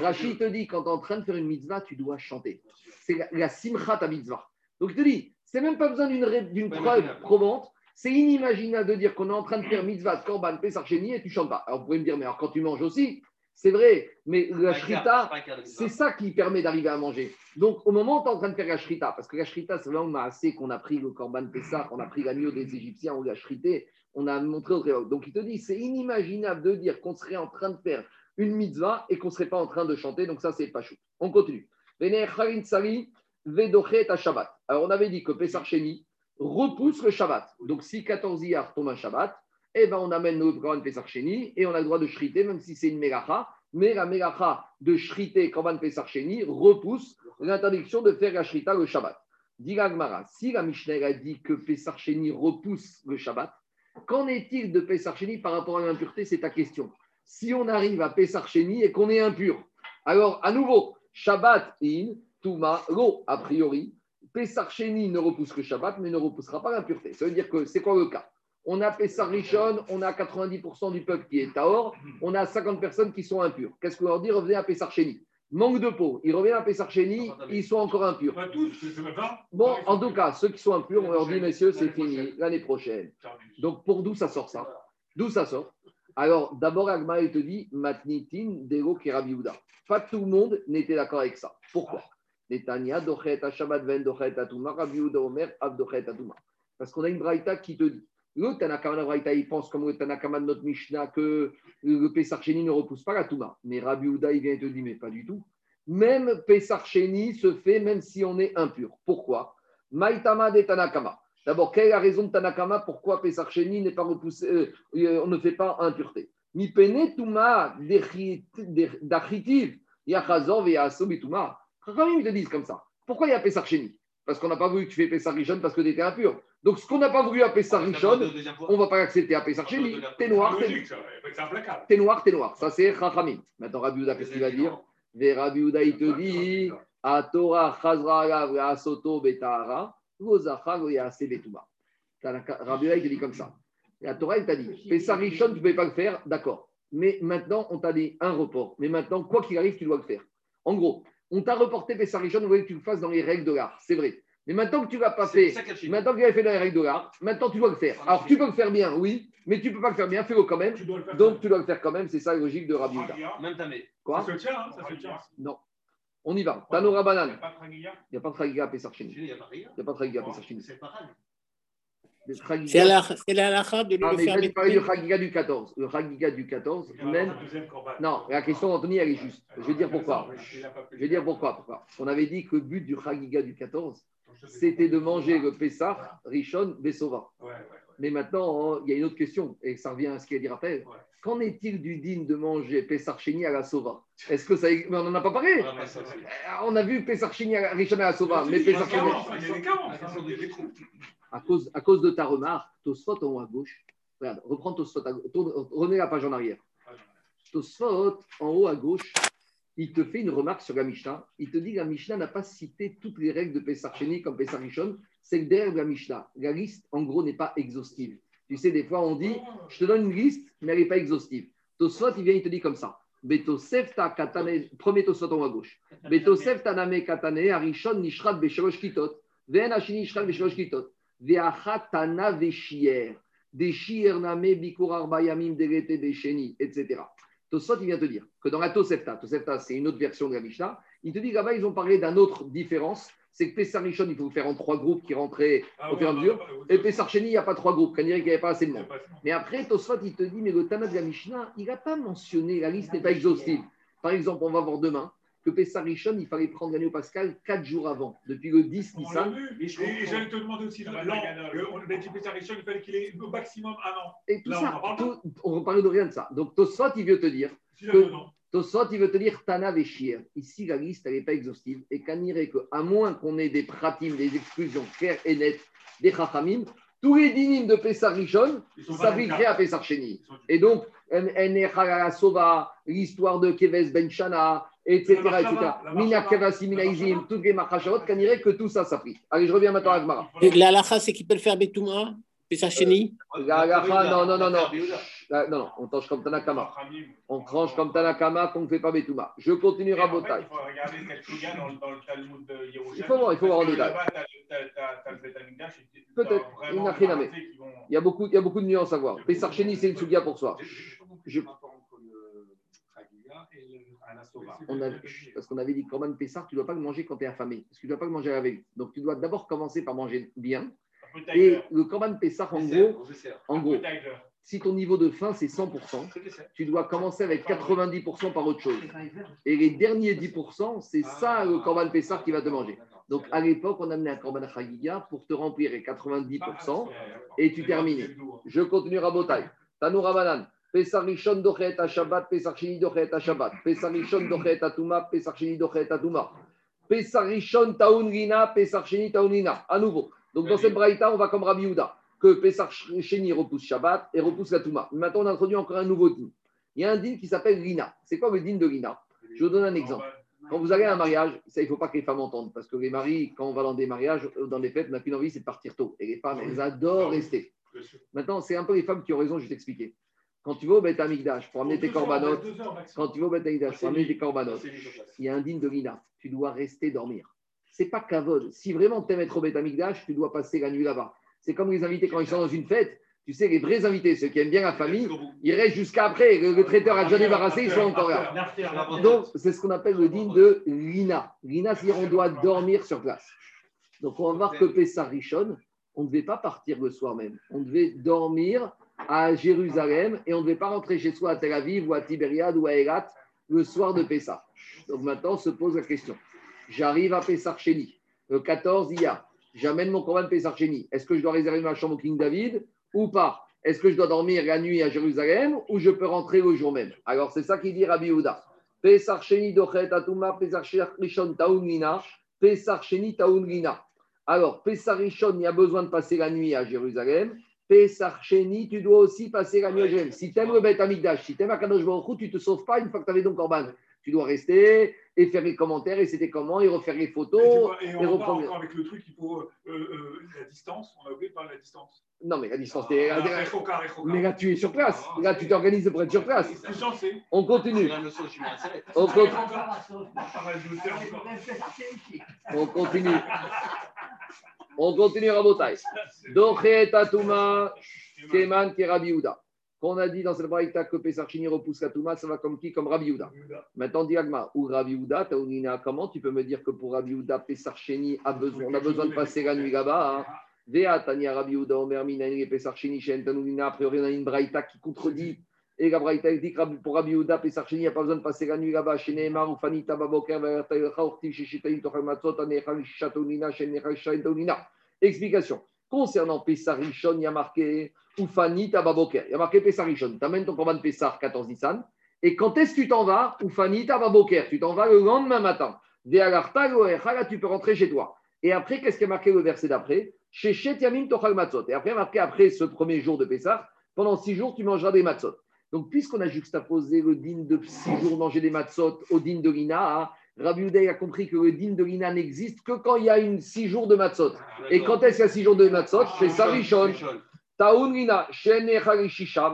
Speaker 1: Rachid te dit, quand tu es en train de faire une mitzvah, tu dois chanter. C'est la, simcha ta mitzvah. Donc, je te dis, c'est même pas besoin d'une preuve probante. C'est inimaginable de dire qu'on est en train de faire mitzvah, korban, pesach, et tu chantes pas. Alors, vous pouvez me dire, mais alors quand tu manges aussi, c'est vrai, mais la shrita, c'est ça qui permet d'arriver à manger. Donc, au moment où tu es en train de faire la shrita, parce que la shrita, c'est vraiment assez qu'on a pris le korban Pessah, on a pris l'agneau des Égyptiens, on l'a shrité, on a montré au Donc, il te dit, c'est inimaginable de dire qu'on serait en train de faire une mitzvah et qu'on ne serait pas en train de chanter. Donc, ça, c'est pas chou. On continue. Alors, on avait dit que Pessah Sheni repousse le Shabbat. Donc, si 14 hier tombe un Shabbat, eh ben, on amène notre Korban Pesach Sheni et on a le droit de shriter, même si c'est une Melacha. Mais la Melacha de shriter Korban Pesach Sheni repousse l'interdiction de faire la shrita le Shabbat. Dit si la Mishnah a dit que Pesach Sheni repousse le Shabbat, qu'en est-il de Pesach Sheni par rapport à l'impureté? C'est ta question. Si on arrive à Pesach Sheni et qu'on est impur, alors à nouveau, Shabbat in, Touma, lo, a priori, Pesach Sheni ne repousse que Shabbat, mais ne repoussera pas l'impureté. Ça veut dire que c'est quoi le cas? On a Pessar Rishon, on a 90% du peuple qui est Taor, on a 50 personnes qui sont impures. Qu'est-ce qu'on leur dit Revenez à Pessar Chéni. Manque de peau. Ils reviennent à Pessar Chéni, ils sont encore impurs. Bon, en tout cas, ceux qui sont impurs, on leur dit, messieurs, c'est fini, l'année prochaine. Donc, pour d'où ça sort ça? D'où ça sort? Alors, d'abord, Agma, il te dit, Matnitin, Dego, Kerabiouda. Pas tout le monde n'était d'accord avec ça. Pourquoi? Parce qu'on a une braïta qui te dit Le Tanakama Braïta, il pense comme le Tanakama de notre Mishnah que le Pesach Sheni ne repousse pas la Touma. Mais Rabbi Uda, il vient te dire, mais pas du tout. Même Pesach Sheni se fait même si on est impur. Pourquoi? Maïtama de Tanakama. D'abord, quelle est la raison de Tanakama? Pourquoi Pesach Sheni n'est pas repoussé euh, On ne fait pas impureté? Mi pene Touma d'achitiv yachazor veyaso bituma. Quand ils te disent comme ça. Pourquoi il y a Pesach Sheni? Parce qu'on n'a pas voulu que tu fais Pesach Rishon parce que tu étais impur. Donc, ce qu'on n'a pas voulu à Pessah Richon, on ne va pas l'accepter à Pessah Chéni. T'es noir, t'es noir, t'es noir. Ça, c'est Chachamim. Maintenant, Rabbi Uda, qu'est-ce qu'il va dire Rabbi Uda, il te dit A Torah Chazra Asoto Betahara, Vozachar Yase Betuma. Rabbi Uda, il te dit comme ça. La Torah, il t'a dit Pessah Richon, tu ne pouvais pas le faire, d'accord. Mais maintenant, on t'a dit un report. Mais maintenant, quoi qu'il arrive, tu dois le faire. En gros, on t'a reporté Pessah Richon, on voulait que tu le fasses dans les règles de l'art. C'est vrai. Mais maintenant que tu ne l'as pas fait, maintenant qu'il a fait dans les règles de l'art, maintenant tu dois le faire. Alors tu peux le faire bien, oui, mais tu ne peux pas le faire bien, fais-le quand même. Donc tu dois le faire quand même, c'est ça la logique de Rabbi
Speaker 5: Même Quoi Ça se tient, hein, ça se tient.
Speaker 1: Non. On y va. Tanora banane. Il n'y a pas de Chagiga à Pesarchini. Il n'y a pas de Chagiga à Pesarchini.
Speaker 4: C'est la halakha de
Speaker 1: ah, le faire. Je parler du Chagiga du 14. Le Chagiga du 14, même. Non, la question d'Anthony, elle est juste. Je vais dire pourquoi. Je vais dire pourquoi. pourquoi. On avait dit que le but du Chagiga du 14, c'était de manger le Pessah, Rishon, Besova. Mais maintenant, hein, il y a une autre question, et ça revient à ce qu'il a dit après. Qu'en est-il du digne de manger Pessah Chéni à la Sova? Est-ce que ça. Mais on n'en a pas parlé. Ah, on a vu Pessah Chéni à Rishon à la Sova. Mais Pessah à cause, à cause de ta remarque, Tosfot en haut à gauche. Regarde, reprends Tosfot. Tourne, la page en arrière. Tosfot en haut à gauche, il te fait une remarque sur la Mishnah. Il te dit que la Mishnah n'a pas cité toutes les règles de Pessah Sheni comme Pessah Rishon. C'est que derrière la Mishnah, la liste, en gros, n'est pas exhaustive. Tu sais, des fois, on dit, je te donne une liste, mais elle n'est pas exhaustive. Tosfot, il vient, il te dit comme ça. Betosef ta katane, premier Tosfot en haut à gauche. Betosef ta name katane, arishon nishrat. Ven nishrat. Veachat tana veshier. Deshier name bikur arba yamim derete besheni, etc. Tosfot, il vient te dire que dans la Tosefta, Tosefta, c'est une autre version de la Mishnah, il te dit là-bas, ils ont parlé d'une autre différence, c'est que Pessar Rishon, il faut le faire en trois groupes qui rentraient ah au fur et à mesure, et Pessar Sheni, il n'y a pas trois groupes, quand il n'y avait pas assez de monde. Mais après, Tosfot, il te dit, mais le Tana de la Mishnah, il n'a pas mentionné, la liste n'est pas exhaustive. Par exemple, on va voir demain, que Pessah Rishon, il fallait prendre l'année pascal 4 jours avant, depuis le 10
Speaker 5: on
Speaker 1: Nissan.
Speaker 5: Et j'allais te demander aussi, l'an, on a dit Pessah Rishon, il fallait qu'il ait au maximum un an.
Speaker 1: Et tout Là, ça, on ne parle de rien de ça. Donc Tosfot, il veut te dire que Tosfot, il veut te dire Tana Véchir. Ici, la liste, elle n'est pas exhaustive. Et qu'à qu'à moins qu'on ait des pratim, des exclusions claires et nettes, des chachamim, tous les dynimes de Pessah Rishon s'appliqueraient à Pessah Sheni. Et donc, Sova, l'histoire de Keves Ben Shana, etc. etc. Mina Kevasi, Mina Izim, toutes les Machashot, qu'on dirait que tout ça s'applique. Allez, je reviens maintenant à Gmara.
Speaker 4: La lacha, c'est qui peut le faire Betouma Pessah Sheni
Speaker 1: La lacha, non, non, non, non. Non, non, on tranche comme Tanakama. On tranche comme Tanakama qu'on ne fait pas Betouma. Je continue Rabotai.
Speaker 5: Il faut regarder gars dans le Talmud de Yerushalmi.
Speaker 1: Il faut voir, il faut voir en détail. Peut-être, il y a beaucoup, il y a beaucoup de nuances à voir. Pessah Sheni, c'est une sougia pour soi. Je... On a, parce qu'on avait dit Corban Pessar, tu ne dois pas le manger quand tu es affamé. Parce que tu ne dois pas le manger avec. Donc tu dois d'abord commencer par manger bien. Et le Corban Pessar, en gros, en gros si ton niveau de faim c'est 100%, tu dois commencer avec 90% par autre chose. Et les derniers 10%, c'est ça le Corban Pessar qui va te manger. Donc à l'époque, on amenait un Corban Chagiga pour te remplir les 90% et tu termines. Je continue à Botaï. Tanoura Banan. Pesar Rishon dochet Shabbat, Pesar Shini dochet Shabbat, Pesar Rishon dochet Touma, Pesar Shini dochet Touma, Pesar Rishon taun rina, Pesar Shini taun rina. À nouveau. Donc dans cette braïta, on va comme Rabbi Yehuda, que Pesar Shini repousse Shabbat et repousse la Touma. Maintenant, on introduit encore un nouveau din. Il y a un din qui s'appelle Rina. C'est quoi le din de Rina Je vous donne un exemple. Quand vous allez à un mariage, ça, il ne faut pas que les femmes entendent, parce que les maris, quand on va dans des mariages, dans des fêtes, on n'a plus envie, c'est de partir tôt. Et les femmes, elles adorent rester. Maintenant, c'est un peu les femmes qui ont raison, je vais t'expliquer. Quand tu vas au Beth Amikdash pour amener tes corbanotes, quand tu vas au Beth Amikdash pour amener tes corbanotes, il y a un digne de Lina, tu dois rester dormir. C'est pas kavod. Si vraiment tu aimes être au Beth Amikdash, tu dois passer la nuit là-bas. C'est comme les invités quand ils sont dans une fête. Tu sais, les vrais invités, ceux qui aiment bien la famille, ils restent jusqu'à après. Le, traiteur a déjà débarrassé, ils sont encore là. Donc, c'est ce qu'on appelle le digne de Lina. Lina, c'est-à-dire on doit dormir sur place. Donc, on va voir que Pessah Rishon, on ne devait pas partir le soir même. On devait dormir à Jérusalem et on ne devait pas rentrer chez soi à Tel Aviv ou à Tibériade ou à Elat le soir de Pessah. Donc maintenant, se pose la question. J'arrive à Pessah. Le 14, il y a. J'amène mon Corban Pessah Chéni. Est-ce que je dois réserver ma chambre au King David ou pas? Est-ce que je dois dormir la nuit à Jérusalem ou je peux rentrer le jour même? Alors, c'est ça qu'il dit Rabbi Houda. Pessah dochet atuma, Pessah Rishon taunina, Pessah taunina. Alors, Pessah Rishon, il y a besoin de passer la nuit à Jérusalem. Pessah Sheni, tu dois aussi passer la nuit à Jérusalem. Si tu aimes le Beth Amikdash, si tu aimes Akadosh Baruch tu ne te sauves pas une fois que tu avais ton Corban. Tu dois rester et faire les commentaires, et c'était comment, et refaire les photos.
Speaker 5: Et, on va encore avec le truc, il faut euh, euh, la distance, on a oublié de parler de la distance.
Speaker 1: Non, mais la distance,
Speaker 5: ah,
Speaker 1: mais là, tu es sur place. Ah, là, tu t'organises pour être sur place. On continue. On continue. On continue. On continue à Botaï. Dochet Atuma, Keman Kerabi qu'on a dit dans cette braïta que Pesarchini repousse la Touma, ça va comme qui Comme Rabbi Uda. Maintenant, Diagma, ou Rabbi Uda, comment tu peux me dire que pour Rabbi Uda, Pesarchini a besoin, on a besoin de passer la nuit là-bas hein? Vea, Tania Rabbi Uda, Omer Minani, Pesarchini, Shen Tanounina, a priori, on a une braïta qui contredit. Et la braïta dit que pour Rabbi Uda, Pesarchini, il n'y a pas besoin de passer la nuit là-bas. Chez Neymar, ou Fanita, Baboker, Vertaïcha, Ortiv, Shishitaï, Tochamatzot, Anechal, Chatounina, Shen Nechal, Shaitounina. Explication. Concernant Pessarichon, il y a marqué Oufani Tababoker. Il y a marqué Pessarichon. Tu amènes ton corban de Pessar 14 Nissan. Et quand est-ce que tu t'en vas Oufani Tababoker. Tu t'en vas le lendemain matin. tu peux rentrer chez toi. Et après, qu'est-ce qui est marqué le verset d'après? Chez Yamim Tochal Matzot. Et après, marqué après ce premier jour de Pessar, pendant six jours, tu mangeras des matzot. Donc, puisqu'on a juxtaposé le din de six jours manger des matzot au din de Lina, Rabbi Uday a compris que le din de l'ina n'existe que quand il y a une six jours de matzot. Et quand est-ce qu'il y a six jours de matzot? C'est. Taoun Lina,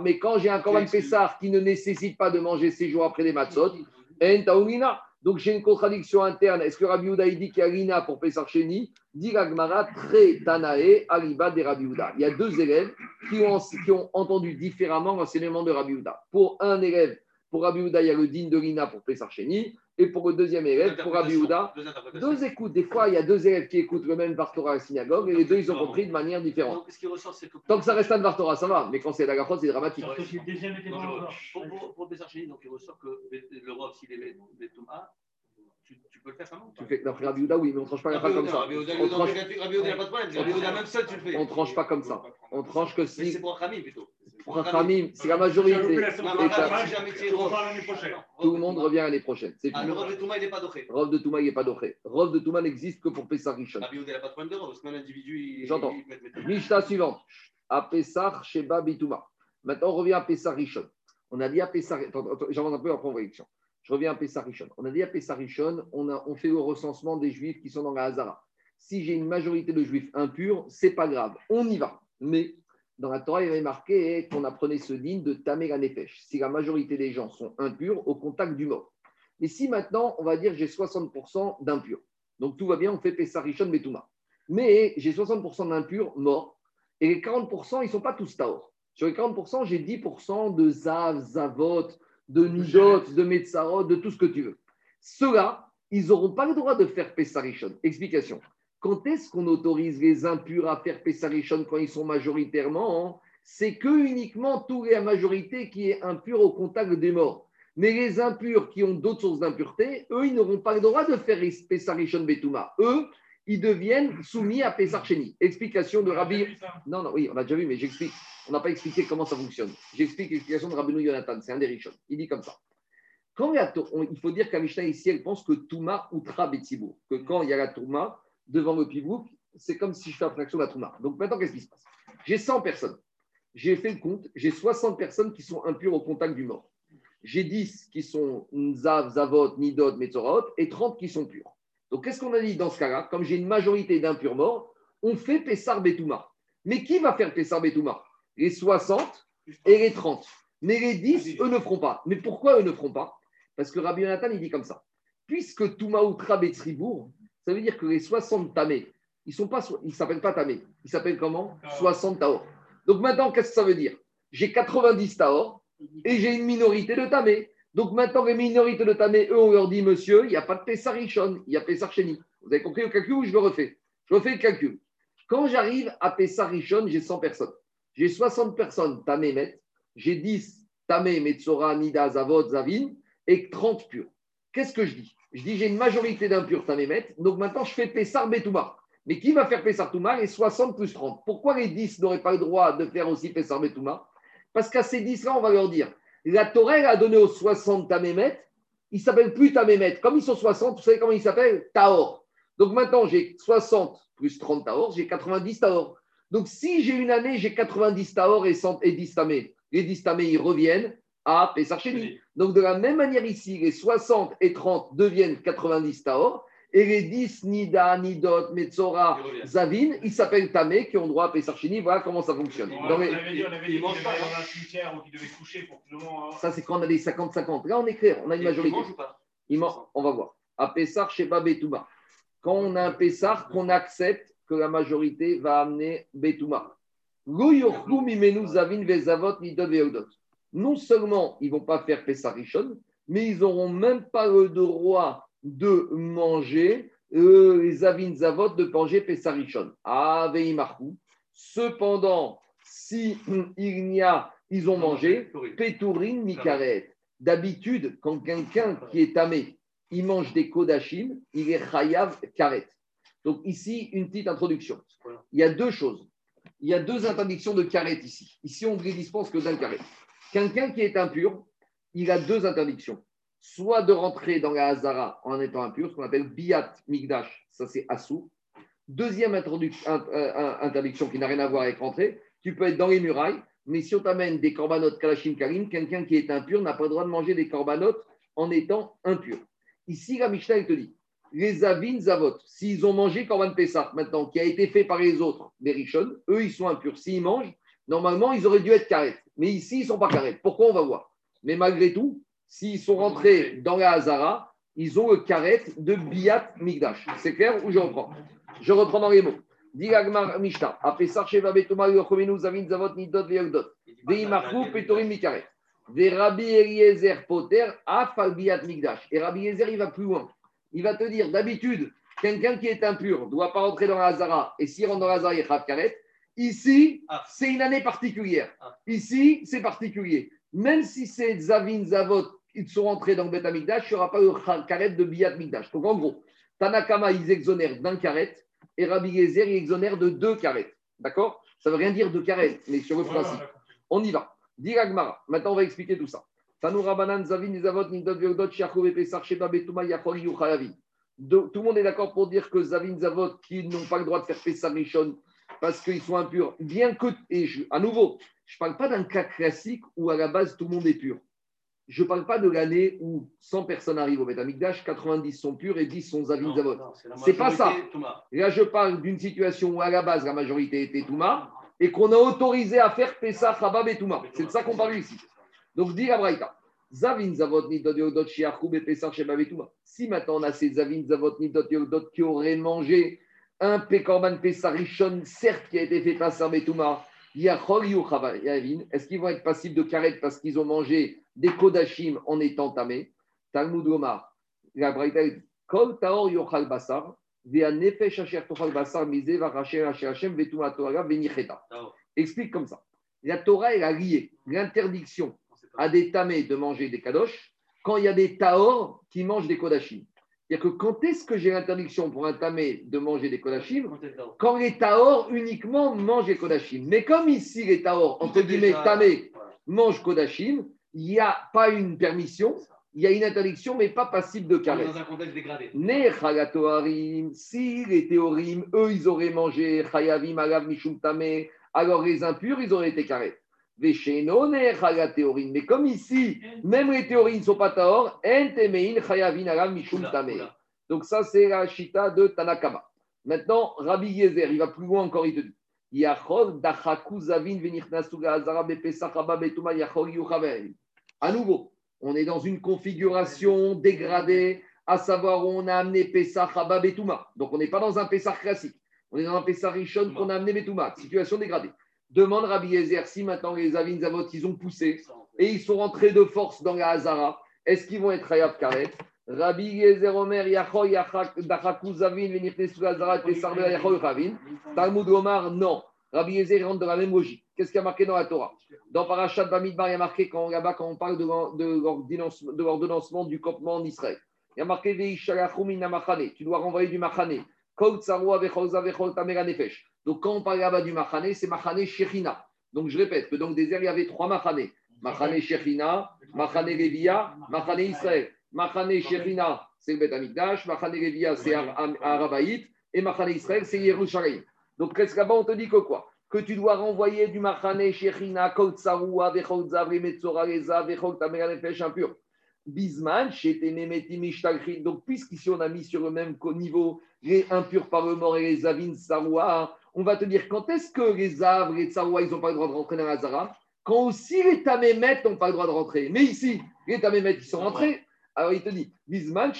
Speaker 1: mais quand j'ai un korban Pessar qui ne nécessite pas de manger six jours après les matzot, en Taoun Donc j'ai une contradiction interne. Est-ce que Rabbi Uday dit qu'il y a l'ina pour Pessar Sheni? Dit Gmara, très Tanae, Aliba de Rabbi Uda. Il y a deux élèves qui ont, entendu différemment l'enseignement de Rabbi Uda. Pour un élève, pour Rabbi Uda, il y a le din de l'ina pour Pessar Sheni. Et pour le deuxième élève, pour Rabbi deux, écoutes. Des fois, il y a deux élèves qui écoutent le même Vartora à la synagogue et les deux, ils ont compris de manière différente. Tant que ça reste un Vartora, ça va. Mais quand c'est la Gafrod, c'est dramatique.
Speaker 3: Pour, pour, donc il ressort que le roi, s'il est Thomas, tu, tu, peux le faire comment
Speaker 1: Tu fais Rabbi oui, mais on ne tranche pas la comme ça.
Speaker 3: Rabbi Ouda, il n'y a pas de problème. Rabbi Ouda, même seul, tu le fais.
Speaker 1: On ne tranche pas comme ça. On tranche que si.
Speaker 3: C'est pour Khamim plutôt.
Speaker 1: Rachamim, c'est la majorité. Tout le monde revient l'année prochaine. C'est
Speaker 3: ah, le Rov de Touma, il n'est pas doché.
Speaker 1: De Touma, il n'est pas doché. Rov de Touma n'existe que pour Pessah Rishon.
Speaker 3: Ah, il n'a pas de problème de Rov, parce qu'un individu.
Speaker 1: J'entends. Mishnah suivante. À Pessah, Sheba, Bitouma. Maintenant, on revient à Pessah Rishon. On a dit à Pessah. J'avance un peu après, on va Je reviens à Pessah. On a dit à Pessah Rishon, on, a, on fait le recensement des juifs qui sont dans la Hazara. Si j'ai une majorité de juifs impurs, c'est pas grave. On y va. Mais dans la Torah, il y avait marqué qu'on apprenait ce digne de Tamer Nefesh, si la majorité des gens sont impurs au contact du mort. Mais si maintenant, on va dire j'ai 60% d'impurs, donc tout va bien, on fait Pessarishon Betuma. Mais j'ai 60% d'impurs morts, et les 40%, ils ne sont pas tous Taor. Sur les 40%, j'ai 10% de Zav, Zavot, de Nidot, de Metzarot, de tout ce que tu veux. Ceux-là, ils n'auront pas le droit de faire Pessarishon. Explication. Quand est-ce qu'on autorise les impurs à faire Pessarichon quand ils sont majoritairement C'est que uniquement tous les majorité qui est impur au contact des morts. Mais les impurs qui ont d'autres sources d'impureté, eux, ils n'auront pas le droit de faire Pessarichon Betouma. Eux, ils deviennent soumis à Pessarcheni. Explication de Rabbi. Non, non, oui, on a déjà vu, mais j'explique. On n'a pas expliqué comment ça fonctionne. J'explique l'explication de Rabbi Yonatan. C'est un des Rishon. Il dit comme ça. Quand il, il faut dire qu'à ici, elle pense que Touma outra Betsibou. Que quand il y a la Touma, devant le pivouk, c'est comme si je fais abstraction de la Trouma. Donc maintenant, qu'est-ce qui se passe? J'ai 100 personnes. J'ai fait le compte, j'ai 60 personnes qui sont impures au contact du mort. J'ai 10 qui sont Nzav, Zavot, Nidot, Metzorot et 30 qui sont purs. Donc qu'est-ce qu'on a dit dans ce cas-là? Comme j'ai une majorité d'impurs morts, on fait Pessar Betouma. Mais qui va faire Pessar Betouma? Les 60 et les 30. Mais les 10, eux ne feront pas. Mais pourquoi eux ne feront pas? Parce que Rabbi Yonatan, il dit comme ça. Puisque Touma Outra Betribourg, ça veut dire que les 60 tamés, ils ne pas, ils s'appellent pas tamés. Ils s'appellent comment? 60 taor. Donc maintenant, qu'est-ce que ça veut dire? J'ai 90 taor et j'ai une minorité de tamés. Donc maintenant, les minorités de tamés, eux, on leur dit, monsieur, il n'y a pas de Pessarichon, il y a Pessarcheni. Vous avez compris le calcul ou je le refais? Je refais le calcul. Quand j'arrive à Pessah Rishon, j'ai 100 personnes. J'ai 60 personnes, Tamé Met. J'ai 10 Tamé, Metzora, Nida, Zavod, Zavin et 30 purs. Qu'est-ce que je dis? Je dis j'ai une majorité d'impurs Tamé Met. Donc maintenant, je fais Pessar Betouma. Mais qui va faire Pessar Touma? Les 60 plus 30. Pourquoi les 10 n'auraient pas le droit de faire aussi Pessar Betouma? Parce qu'à ces 10-là, on va leur dire la Torah a donné aux 60 Tamémet, ils ne s'appellent plus Tamémet. Comme ils sont 60, vous savez comment ils s'appellent Taor. Donc maintenant, j'ai 60 plus 30 Taor, j'ai 90 Taor. Donc si j'ai une année, j'ai 90 Taor et, 100, et 10 Tamé. Les 10 Tamé, ils reviennent à Pessarcheni. Donc de la même manière ici, les 60 et 30 deviennent 90 Taor. Et les 10 Nida, Nidot, Metzora, Zavin, ils s'appellent Tamé, qui ont droit à Pessarchini. Voilà comment ça fonctionne.
Speaker 5: On avait dit, on avait dit dans un cimetière où ils devaient coucher pour ou moins.
Speaker 1: Ça, c'est quand on a des 50-50. Là, on est clair, on a une majorité. Il mange On va voir. À Pessar, chez Betouba. Quand on a un Pessar, qu'on accepte que la majorité va amener Betouma. Non seulement ils ne vont pas faire Pessar Rishon, mais ils n'auront même pas le droit de manger euh, les avin zavot de manger pesarichon. Marcou. Cependant, si il n'y a, ils ont mangé petourin mikaret. D'habitude, quand quelqu'un qui est tamé, il mange des kodachim, il est chayav karet. Donc ici, une petite introduction. Il y a deux choses. Il y a deux interdictions de karet ici. Ici, on ne dispense que d'un karet. Quelqu'un qui est impur, il a deux interdictions soit de rentrer dans la Hazara en étant impur, ce qu'on appelle Biat Migdash, ça c'est Assou. Deuxième interdiction qui n'a rien à voir avec rentrer, tu peux être dans les murailles, mais si on t'amène des corbanotes Kalashim Karim, quelqu'un qui est impur n'a pas le droit de manger des corbanotes en étant impur. Ici, la Mishnah, te dit, les Avin Zavot, s'ils ont mangé Korban Pessah, maintenant, qui a été fait par les autres, les Rishon, eux, ils sont impurs. S'ils mangent, normalement, ils auraient dû être carrés. Mais ici, ils ne sont pas carrés. Pourquoi On va voir. Mais malgré tout, s'ils sont rentrés dans la Hazara, ils ont le karet de Biat Migdash. C'est clair ou je reprends Je reprends dans les mots. Diragmar Mishta, Apesar Sheva Betoma Yochomenu Zavin Zavot Nidot Veogdot, Veimarkou Petorim Mikaret, Ve Rabbi Eliezer Poter Afal Biat Migdash. Et Rabbi Eliezer, il va plus loin. Il va te dire, d'habitude, quelqu'un qui est impur ne doit pas rentrer dans la Hazara, et s'il rentre dans la Hazara, il est Karet. Ici, ah. c'est une année particulière. Ah. Ici, c'est particulier. Même si c'est Zavin Zavot ils sont rentrés dans le Beth Amikdash, il n'y aura pas le karet de Biyat Mikdash. Donc en gros, Tanakama, ils exonèrent d'un karet et Rabbi Gezer, il exonère de deux carrettes. D'accord? Ça ne veut rien dire de carrettes, mais sur le principe. On y va. Diragmara. Maintenant, on va expliquer tout ça. Tout le monde est d'accord pour dire que Zavin Zavot, qui n'ont pas le droit de faire Pessah Rishon parce qu'ils sont impurs, bien que, et à nouveau, je ne parle pas d'un cas classique où à la base tout le monde est pur je ne parle pas de l'année où 100 personnes arrivent au Betamikdash, 90 sont pures et 10 sont Zavin Zavot. C'est pas ça. Là, je parle d'une situation où à la base la majorité était Touma et qu'on a autorisé à faire Pesach, Rabab et Touma. C'est de ça qu'on parle ici. Donc, dit la Braïta. Zavin Zavot Nidot et Touma. Si maintenant on a ces Zavin Zavot Nidot qui auraient mangé un Pekorban Pesach Rishon, certes qui a été fait Pesach et Touma, est-ce qu'ils vont être passibles de karet parce qu'ils ont mangé des kodashim en étant tamés? Talmud Omar, la Braïta dit Kol taor yochal basar, nefesh asher tochal basar mise varacher asher Hashem vetuma Torah venicheta. Explique comme ça. La Torah, elle a lié l'interdiction à des tamés de manger des kadosh quand il y a des taor qui mangent des kodashim. C'est-à-dire que quand est-ce que j'ai l'interdiction pour un tamé de manger des kodashim Quand les taor uniquement mangent des kodashim. Mais comme ici, les taor, entre guillemets, tamé, mangent kodashim, il n'y a pas une permission, il y a une interdiction, mais pas passible de caresse.
Speaker 3: Dans un contexte dégradé.
Speaker 1: si les théorim, eux, ils auraient mangé chayavim, alav, mishum tamé, alors les impurs, ils auraient été carrés. Mais comme ici, même les théories ne sont pas taor, donc ça, c'est la chita de Tanakama. Maintenant, Rabbi Yezer, il va plus loin encore, il te dit. À nouveau, on est dans une configuration dégradée, à savoir où on a amené Pessah, Habab et Touma. Donc on n'est pas dans un Pessah classique. On est dans un Pessah Rishon qu'on a amené Betouma. Situation dégradée. Demande Rabbi Yezer si maintenant les Avin Zavot, ils ont poussé et ils sont rentrés de force dans la Hazara. Est-ce qu'ils vont être Hayab Karet? Rabbi Yezer Omer, Yachoy, Dachaku Zavin, Venirtesu Azarat, Pesarbe, Yachoy, Ravin. Talmud Omar, non. Rabbi Yezer rentre dans la même logique. Qu'est-ce qu'il y a marqué dans la Torah? Dans Parashat Bamidbar, il y a marqué quand, là-bas quand on parle de l'ordonnancement du campement en Israël. Il y a marqué Tu dois renvoyer du Machane. Donc quand on parle là-bas du Machane, c'est Machane Shechina. Donc je répète que dans le désert, il y avait trois Machane. Machane Shechina, Machane Levia, Machane Israël. Machane Shechina, c'est le Bet Amikdash. Machane Levia, c'est Arabaït. Et Machane Israël, c'est Yerushalayim. Donc presque là-bas, on te dit que quoi? Que tu dois renvoyer du Machane Shechina, Kol Tsarua, Vechol Zavri, Metzora, Reza, Vechol Tamera Nefesh impur. Bisman, donc puisqu'ici on a mis sur le même niveau les impurs par le mort et les avines saroua, on va te dire quand est-ce que les avres, les saroua, ils n'ont pas le droit de rentrer dans la zara? Quand aussi les tamémètes n'ont pas le droit de rentrer. Mais ici, les tamémètes, ils sont rentrés. Alors il te dit, Bisman,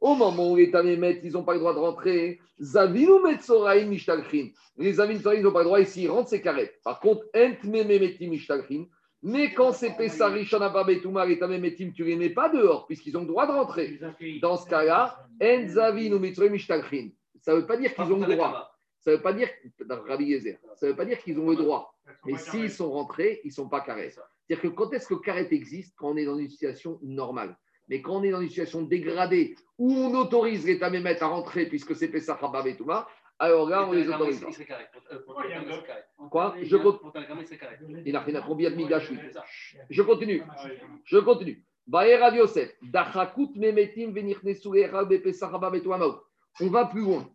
Speaker 1: au moment où les tamémètes, ils n'ont pas le droit de rentrer, Zavin ou Metzoraïm Mishtalchin. Les avines, ils n'ont pas le droit, ici, ils rentrent, c'est carré. Par contre, Ent Mememeti Mishtalchin. Mais quand c'est Pessari, Shanababetumar et Tamemetim, tu ne les mets pas dehors, puisqu'ils ont le droit de rentrer. Dans ce cas-là, Enzavin ou Mishtalchin. Ça ne veut pas dire qu'ils ont le droit. Ça ne veut pas dire, ça veut pas dire qu'ils ont le droit. Mais s'ils sont rentrés, ils ne sont pas carrés. C'est-à-dire que quand est-ce que carré existe Quand on est dans une situation normale? Mais quand on est dans une situation dégradée, où on autorise les Tamémet à rentrer, puisque c'est Pessah Hababetuma, alors là, on les autorise. Quoi? Je Il n'a rien à combien de migash Je continue. Je continue. On va plus loin.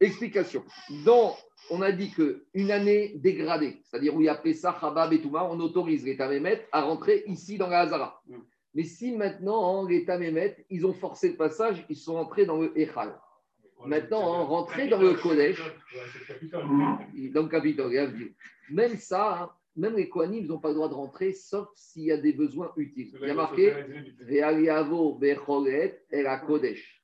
Speaker 1: Explication. Dans, on a dit qu'une année dégradée, c'est-à-dire où il y a Pessah, Habab et on autorise les Tamémet à rentrer ici dans la Hazara. Mm. Mais si maintenant, hein, les Tamémet, ils ont forcé le passage, ils sont entrés dans le Echal. Maintenant, rentrer dans le Kodesh, dans le Capitole, même ça, hein, même les Kohanim, ils n'ont pas le droit de rentrer, sauf s'il y a des besoins utiles. Il y a marqué Ve'aliavo Kodesh.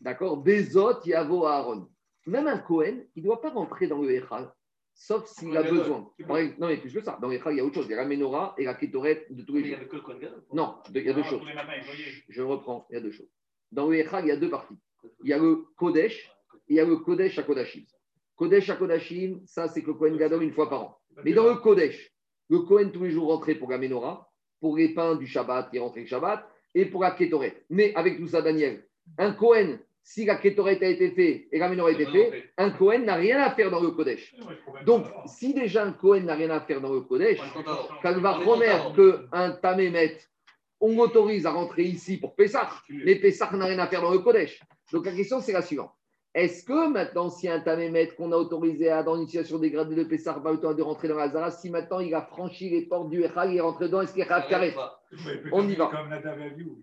Speaker 1: D'accord? Bezot yavo Aaron. Même un Kohen, il ne doit pas rentrer dans le Echal, sauf s'il a besoin. non, mais plus que ça. Dans le Echal, il y a autre chose. Il y a la Menorah et la Ketoret de tous les jours. Non, il y a deux choses. Je reprends, il y a deux choses. Dans le Echal, il y a deux parties il y a le Kodesh et il y a le Kodesh à Kodashim. Kodesh à Kodashim, ça c'est que le Kohen Gadol une fois par an. Mais dans le Kodesh, le Kohen tous les jours rentrait pour la Menorah, pour les pains du Shabbat qui rentraient le Shabbat, et pour la Ketoret. Mais avec tout ça, Daniel, un Kohen, si la Ketoret a été fait et la Menorah a été fait, un Kohen n'a rien à faire dans le Kodesh. Donc, si déjà un Kohen n'a rien à faire dans le Kodesh, quand va remettre qu'un Tamémet, on autorise à rentrer ici pour Pessah, mais Pessah n'a rien à faire dans le Kodesh. Donc la question, c'est la suivante. Est-ce que maintenant, si un tamémètre qu'on a autorisé à, dans une situation dégradée de Pessar, pas temps de rentrer dans la Zara, si maintenant il a franchi les portes du Echal, il est rentré dedans, est-ce qu'il est carré On y va.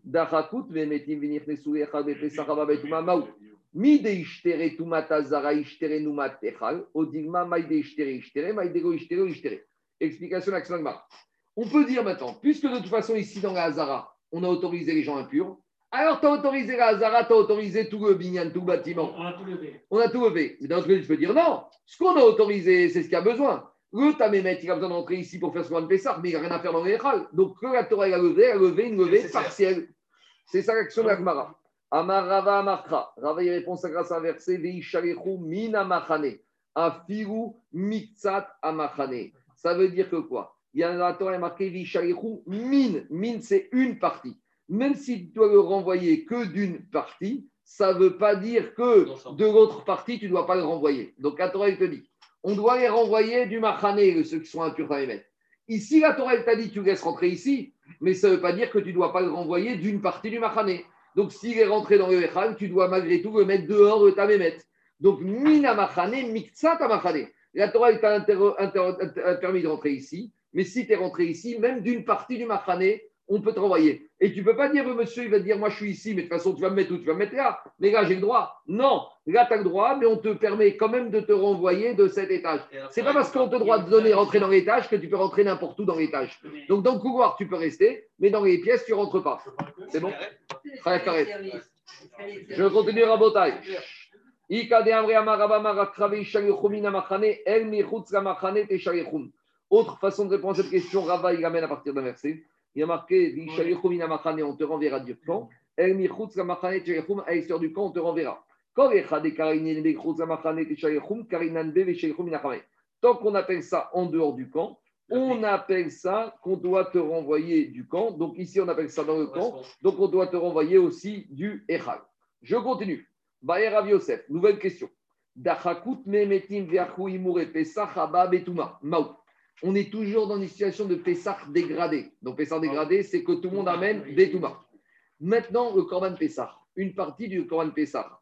Speaker 1: Dachakut, vemetim venir nesu Echal, Pessar, Babetumah, Maou. Mi de ishtere tumata Zara, ishtere numat Echal, odigma, maï de ishtere, ishtere, maï de go ishtere, ishtere. Explication d'Axel On peut dire maintenant, puisque de toute façon, ici dans la Zara, on a autorisé les gens impurs, alors, tu as autorisé la Hazara, tu as autorisé tout le binyan, tout le bâtiment.
Speaker 4: On a tout levé.
Speaker 1: On a tout levé. Mais dans ce cas, je peux dire non. Ce qu'on a autorisé, c'est ce qu'il y a besoin. Le Tamémet, il a besoin d'entrer ici pour faire ce qu'on Pessar, mais il n'a rien à faire dans l'échal. Donc, que la Torah a levé, a levé une levée partielle. C'est ça l'action de la Gemara. Amarava Amarkra. Rava, il répond ça grâce à un verset Veishalechu mina machane. Afiru mitzat amachane. Ça veut dire que quoi? Il y a la Torah marqué Veishalechu min. Min, c'est une partie même si tu dois le renvoyer que d'une partie, ça ne veut pas dire que de l'autre partie, tu ne dois pas le renvoyer. Donc la Torah, elle te dit, on doit les renvoyer du Machané, ceux qui sont impurs mettre. Ici, la Torah, elle t'a dit, tu laisses rentrer ici, mais ça ne veut pas dire que tu ne dois pas le renvoyer d'une partie du Machané. Donc s'il est rentré dans le Echal, tu dois malgré tout le mettre dehors de ta Mémet. Donc, mina Machané, miktsat Machané. La Torah, elle t'a permis de rentrer ici, mais si tu es rentré ici, même d'une partie du Machané, on peut te renvoyer. Et tu ne peux pas dire, monsieur, il va te dire, moi je suis ici, mais de toute façon, tu vas me mettre où? Tu vas me mettre là. Mais là, j'ai le droit. Non, là, tu as le droit, mais on te permet quand même de te renvoyer de cet étage. C'est pas parce qu'on te droit de donner rentrer dans l'étage que tu peux rentrer n'importe où dans l'étage. Donc, dans le couloir, tu peux rester, mais dans les pièces, tu ne rentres pas. C'est bon Je continue à Botaï. Autre façon de répondre à cette question, Rava, il amène à partir d'un verset. Il y a marqué on te renverra du camp. El à l'extérieur du camp, on te renverra. Tant qu'on appelle ça en dehors du camp, on appelle ça qu'on doit te renvoyer du camp. Donc ici, on appelle ça dans le camp. Donc on doit te renvoyer aussi du Echal. Je continue. Bayer Rav Yosef, nouvelle question. On est toujours dans une situation de Pessah dégradé. Donc Pessah dégradé, c'est que tout le monde amène Betouma. Maintenant, le Korban Pessah, une partie du Korban Pessah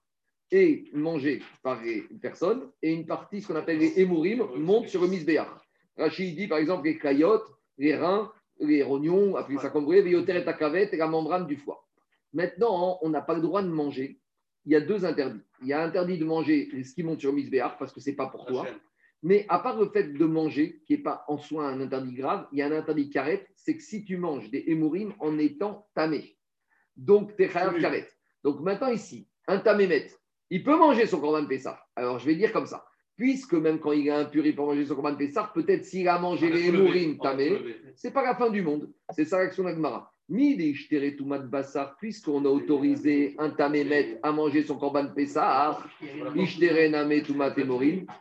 Speaker 1: est mangée par les personnes et une partie, ce qu'on appelle les Emourim, monte sur le Misbéach. Rachid dit par exemple les caillottes, les reins, les rognons, appelez ça comme vous voulez, et ta cavette et la membrane du foie. Maintenant, on n'a pas le droit de manger. Il y a deux interdits. Il y a interdit de manger ce qui monte sur Misbéach parce que ce n'est pas pour toi. Mais à part le fait de manger, qui n'est pas en soi un interdit grave, il y a un interdit carré, c'est que si tu manges des hémorines en étant tamé, donc tu es carré. Donc maintenant ici, un tamémet, il peut manger son corban de Pessah. Alors je vais dire comme ça puisque même quand il est impur, il peut manger son corban de Pessah, peut-être s'il a mangé les hémorines tamé, c'est pas la fin du monde. C'est ça l'action d'Agmara. Bassar, puisqu'on a autorisé un tamémet à manger son corban de Pessah,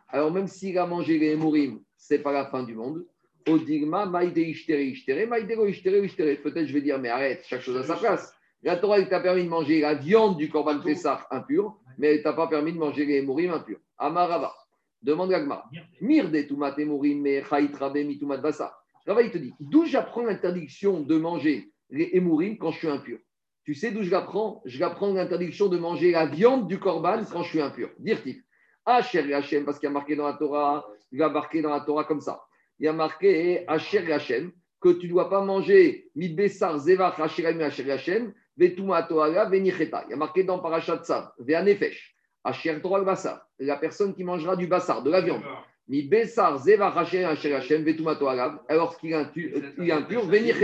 Speaker 1: alors même s'il a mangé les ce c'est pas la fin du monde. Odigma, maïde Peut-être je vais dire, mais arrête, chaque chose à sa place. La Torah t'a permis de manger la viande du corban de Pessah impur, mais elle t'a pas permis de manger les hémorines impurs. Amarava. Demande Gagma. Mirde tumat emurim me mitumat basa. Rava, il te dit d'où j'apprends l'interdiction de manger les émourim quand je suis impur Tu sais d'où je l'apprends? Je l'apprends l'interdiction de manger la viande du korban quand je suis impur. Dire-t-il Asher Hachem, parce qu'il y a marqué dans la Torah, il a marqué dans la Torah comme ça. Il y a marqué Asher Hachem que tu ne dois pas manger midbesar zevach Asher Hachem, vetuma toala venicheta. Il y a marqué dans Parashat Sav, ve'anefesh la personne qui mangera du bassar, de la viande. Mi besar zeva alors qu'il est impur, venir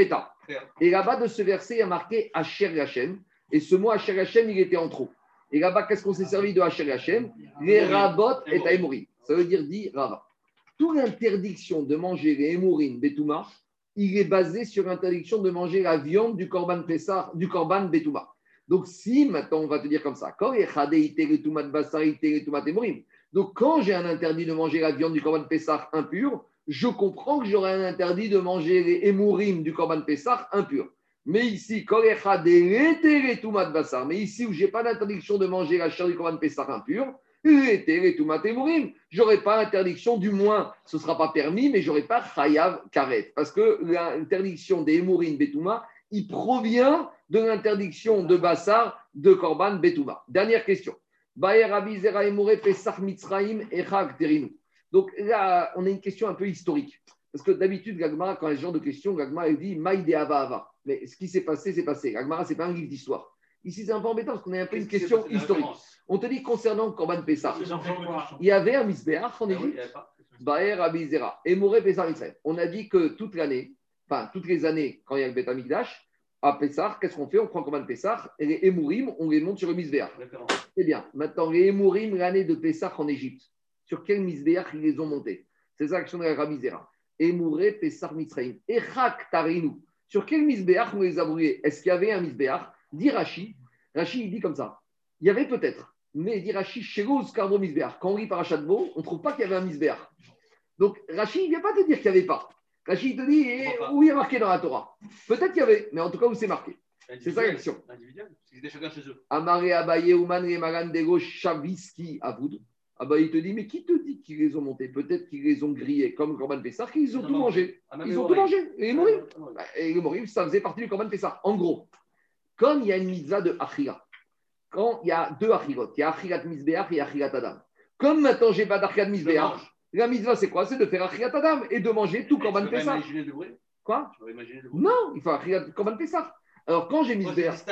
Speaker 1: Et là-bas de ce verset, il y a marqué Asher Hashem. Et ce mot Asher Hashem, il était en trop. Et là-bas, qu'est-ce qu'on s'est servi de Asher Hashem? Les rabot et taïmouri. Ça veut dire dit Rava. Toute l'interdiction de manger les émourines Betouma, il est basé sur l'interdiction de manger la viande du korban Pessar, du korban Betouma. Donc, si maintenant on va te dire comme ça, donc quand j'ai un interdit de manger la viande du Corban Pessah impur, je comprends que j'aurai un interdit de manger les émourim du Corban Pessah impur. Mais ici, mais ici où j'ai pas d'interdiction de manger la chair du Corban Pessah impur, j'aurai pas l'interdiction, du moins, ce ne sera pas permis, mais j'aurai pas chayav karet. Parce que l'interdiction des émourim betouma, il provient de l'interdiction de Bassar de Korban Betouba. Dernière question. Donc là, on a une question un peu historique. Parce que d'habitude, Gagmara, quand il y a ce genre de questions, Gagmara dit Maïde Ava Ava. Mais ce qui s'est passé, c'est passé. Gagmara, ce n'est pas un livre d'histoire. Ici, c'est un peu embêtant parce qu'on a un peu une question historique. On te dit concernant Korban Pessah, il y avait un Misbéach en Égypte. Baer Abizera. Et Pessah On a dit que toute l'année, enfin toutes les années, quand il y a le Beth à Pessah, qu'est-ce qu'on fait? On prend comme un Pessah et les Emourim, on les monte sur le Misbéach. C'est bien. Maintenant, les Emourim, l'année de Pessah en Égypte, sur quel Misbéach ils les ont montés? C'est ça l'action de la Rabizera. Emouré, Pessah, Mitzraim. Echak Tarinu. Sur quel Misbéach on les a brûlés Est-ce qu'il y avait un Misbéach Dit Rashi. Rashi, il dit comme ça. Il y avait peut-être. Mais dit Rashi, Shegouz Karbo Misbéach. Quand on lit par Beau, on ne trouve pas qu'il y avait un Misbéach. Donc Rashi, il ne vient pas te dire qu'il n'y avait pas. Rachid te dit eh, où il y a marqué dans la Torah? Peut-être qu'il y avait, mais en tout cas où c'est marqué. C'est ça l'action. Amaré Abaye Ouman Marandego Chaviski Avoud. Abaye te dit mais qui te dit qu'ils les ont montés? Peut-être qu'ils les ont grillés comme Corban Pessah, qu'ils ont tout mangé. Ils ont tout mangé. Et les Morim? Bah, et les Morim, ça faisait partie du Corban Pessah. En gros, comme il y a une mitzvah de Achira, quand il y a deux Achirot, il y a Achirat Mizbeach et Achirat Adam. Comme maintenant, j'ai pas d'Achirat Mizbeach, la mitzvah, c'est quoi C'est de faire Achirat Adam et de manger tout Korban Pessah. Quoi Non, il faut Achirat Korban Pessah. Alors, quand j'ai Misbéach.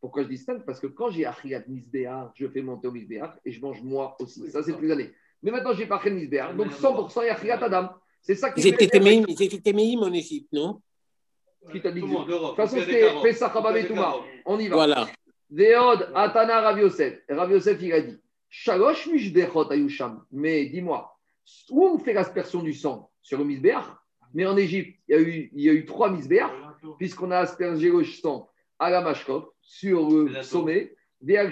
Speaker 1: Pourquoi je distingue Parce que quand j'ai Achirat Misbéach, je fais monter au Misbéach et je mange moi aussi. Ça, c'est plus années. Mais maintenant, j'ai pas Misbéach. Donc, 100% il y a Achirat Adam. C'est ça qui
Speaker 4: étaient Téméim en Égypte, non
Speaker 1: Qui t'a dit De toute façon, c'était Pessah Touma. On y va.
Speaker 4: Voilà.
Speaker 1: Veod Atana Rav Yosef. Rav Yosef, il a dit Shalosh Mishbechot Ayusham. Mais dis-moi, où on fait l'aspersion du sang? Sur le misbéach? Mais en Égypte, il y a eu, il y a eu trois misbéas, puisqu'on a aspergé le sang à la mashkop, sur le sommet,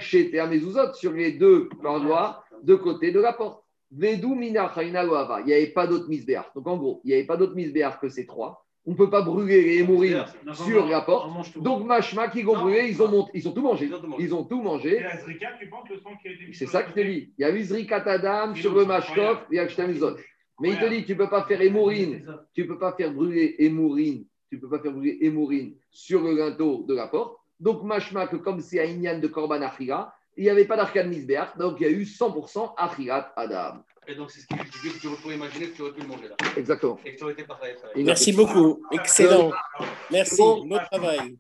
Speaker 1: chez et à sur les deux endroits de côté de la porte. Vedou mina Il n'y avait pas d'autres misbéas. Donc en gros, il n'y avait pas d'autres misbéas que ces trois. On ne peut pas brûler les hémorines sur la porte. Donc Mashma qui ont brûlé, ils ont, ils ont tout mangé. Ils ont tout mangé. C'est ça qui te dit. Il y a eu Zrikat Adam sur le Mashkov et Mais il te dit, tu ne peux pas faire hémorine, tu ne peux pas faire brûler hémorine, tu ne peux pas faire brûler hémorine sur le linteau de la porte. Donc Mashma, que comme c'est un Inyan de Korban Achira, il n'y avait pas d'arcade Misbeach, donc il y a eu 100% Achirat Adam.
Speaker 3: Et donc, c'est ce que tu pourrais imaginer que tu aurais pu le manger là.
Speaker 1: Exactement.
Speaker 3: Et que tu aurais été parfait.
Speaker 4: Merci beaucoup. Excellent. Merci. Bon travail.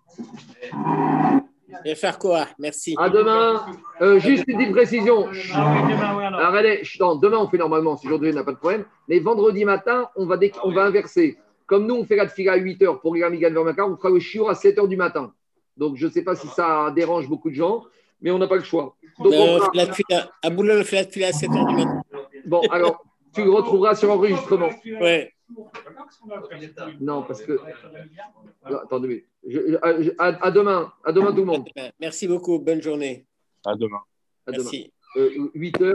Speaker 4: Et faire quoi? Merci.
Speaker 1: À demain. Euh, juste une petite précision. Alors, allez, demain, on fait normalement, si aujourd'hui, on n'a pas de problème. Mais vendredi matin, on va, on va inverser. Comme nous, on fait la fila à 8 h pour les Amigal Vermacar, on fera le chiot à 7 h du matin. Donc, je ne sais pas si ça dérange beaucoup de gens, mais on n'a pas le choix. Donc,
Speaker 4: on fera... À Boulogne, on fait la fila à 7 h du matin.
Speaker 1: Bon, alors, tu le retrouveras sur enregistrement.
Speaker 4: Ouais.
Speaker 1: Non, parce que. attendez, à, demain. À demain, tout le monde.
Speaker 4: Merci beaucoup. Bonne journée.
Speaker 2: À demain.
Speaker 1: À demain. Merci. 8 euh, heures.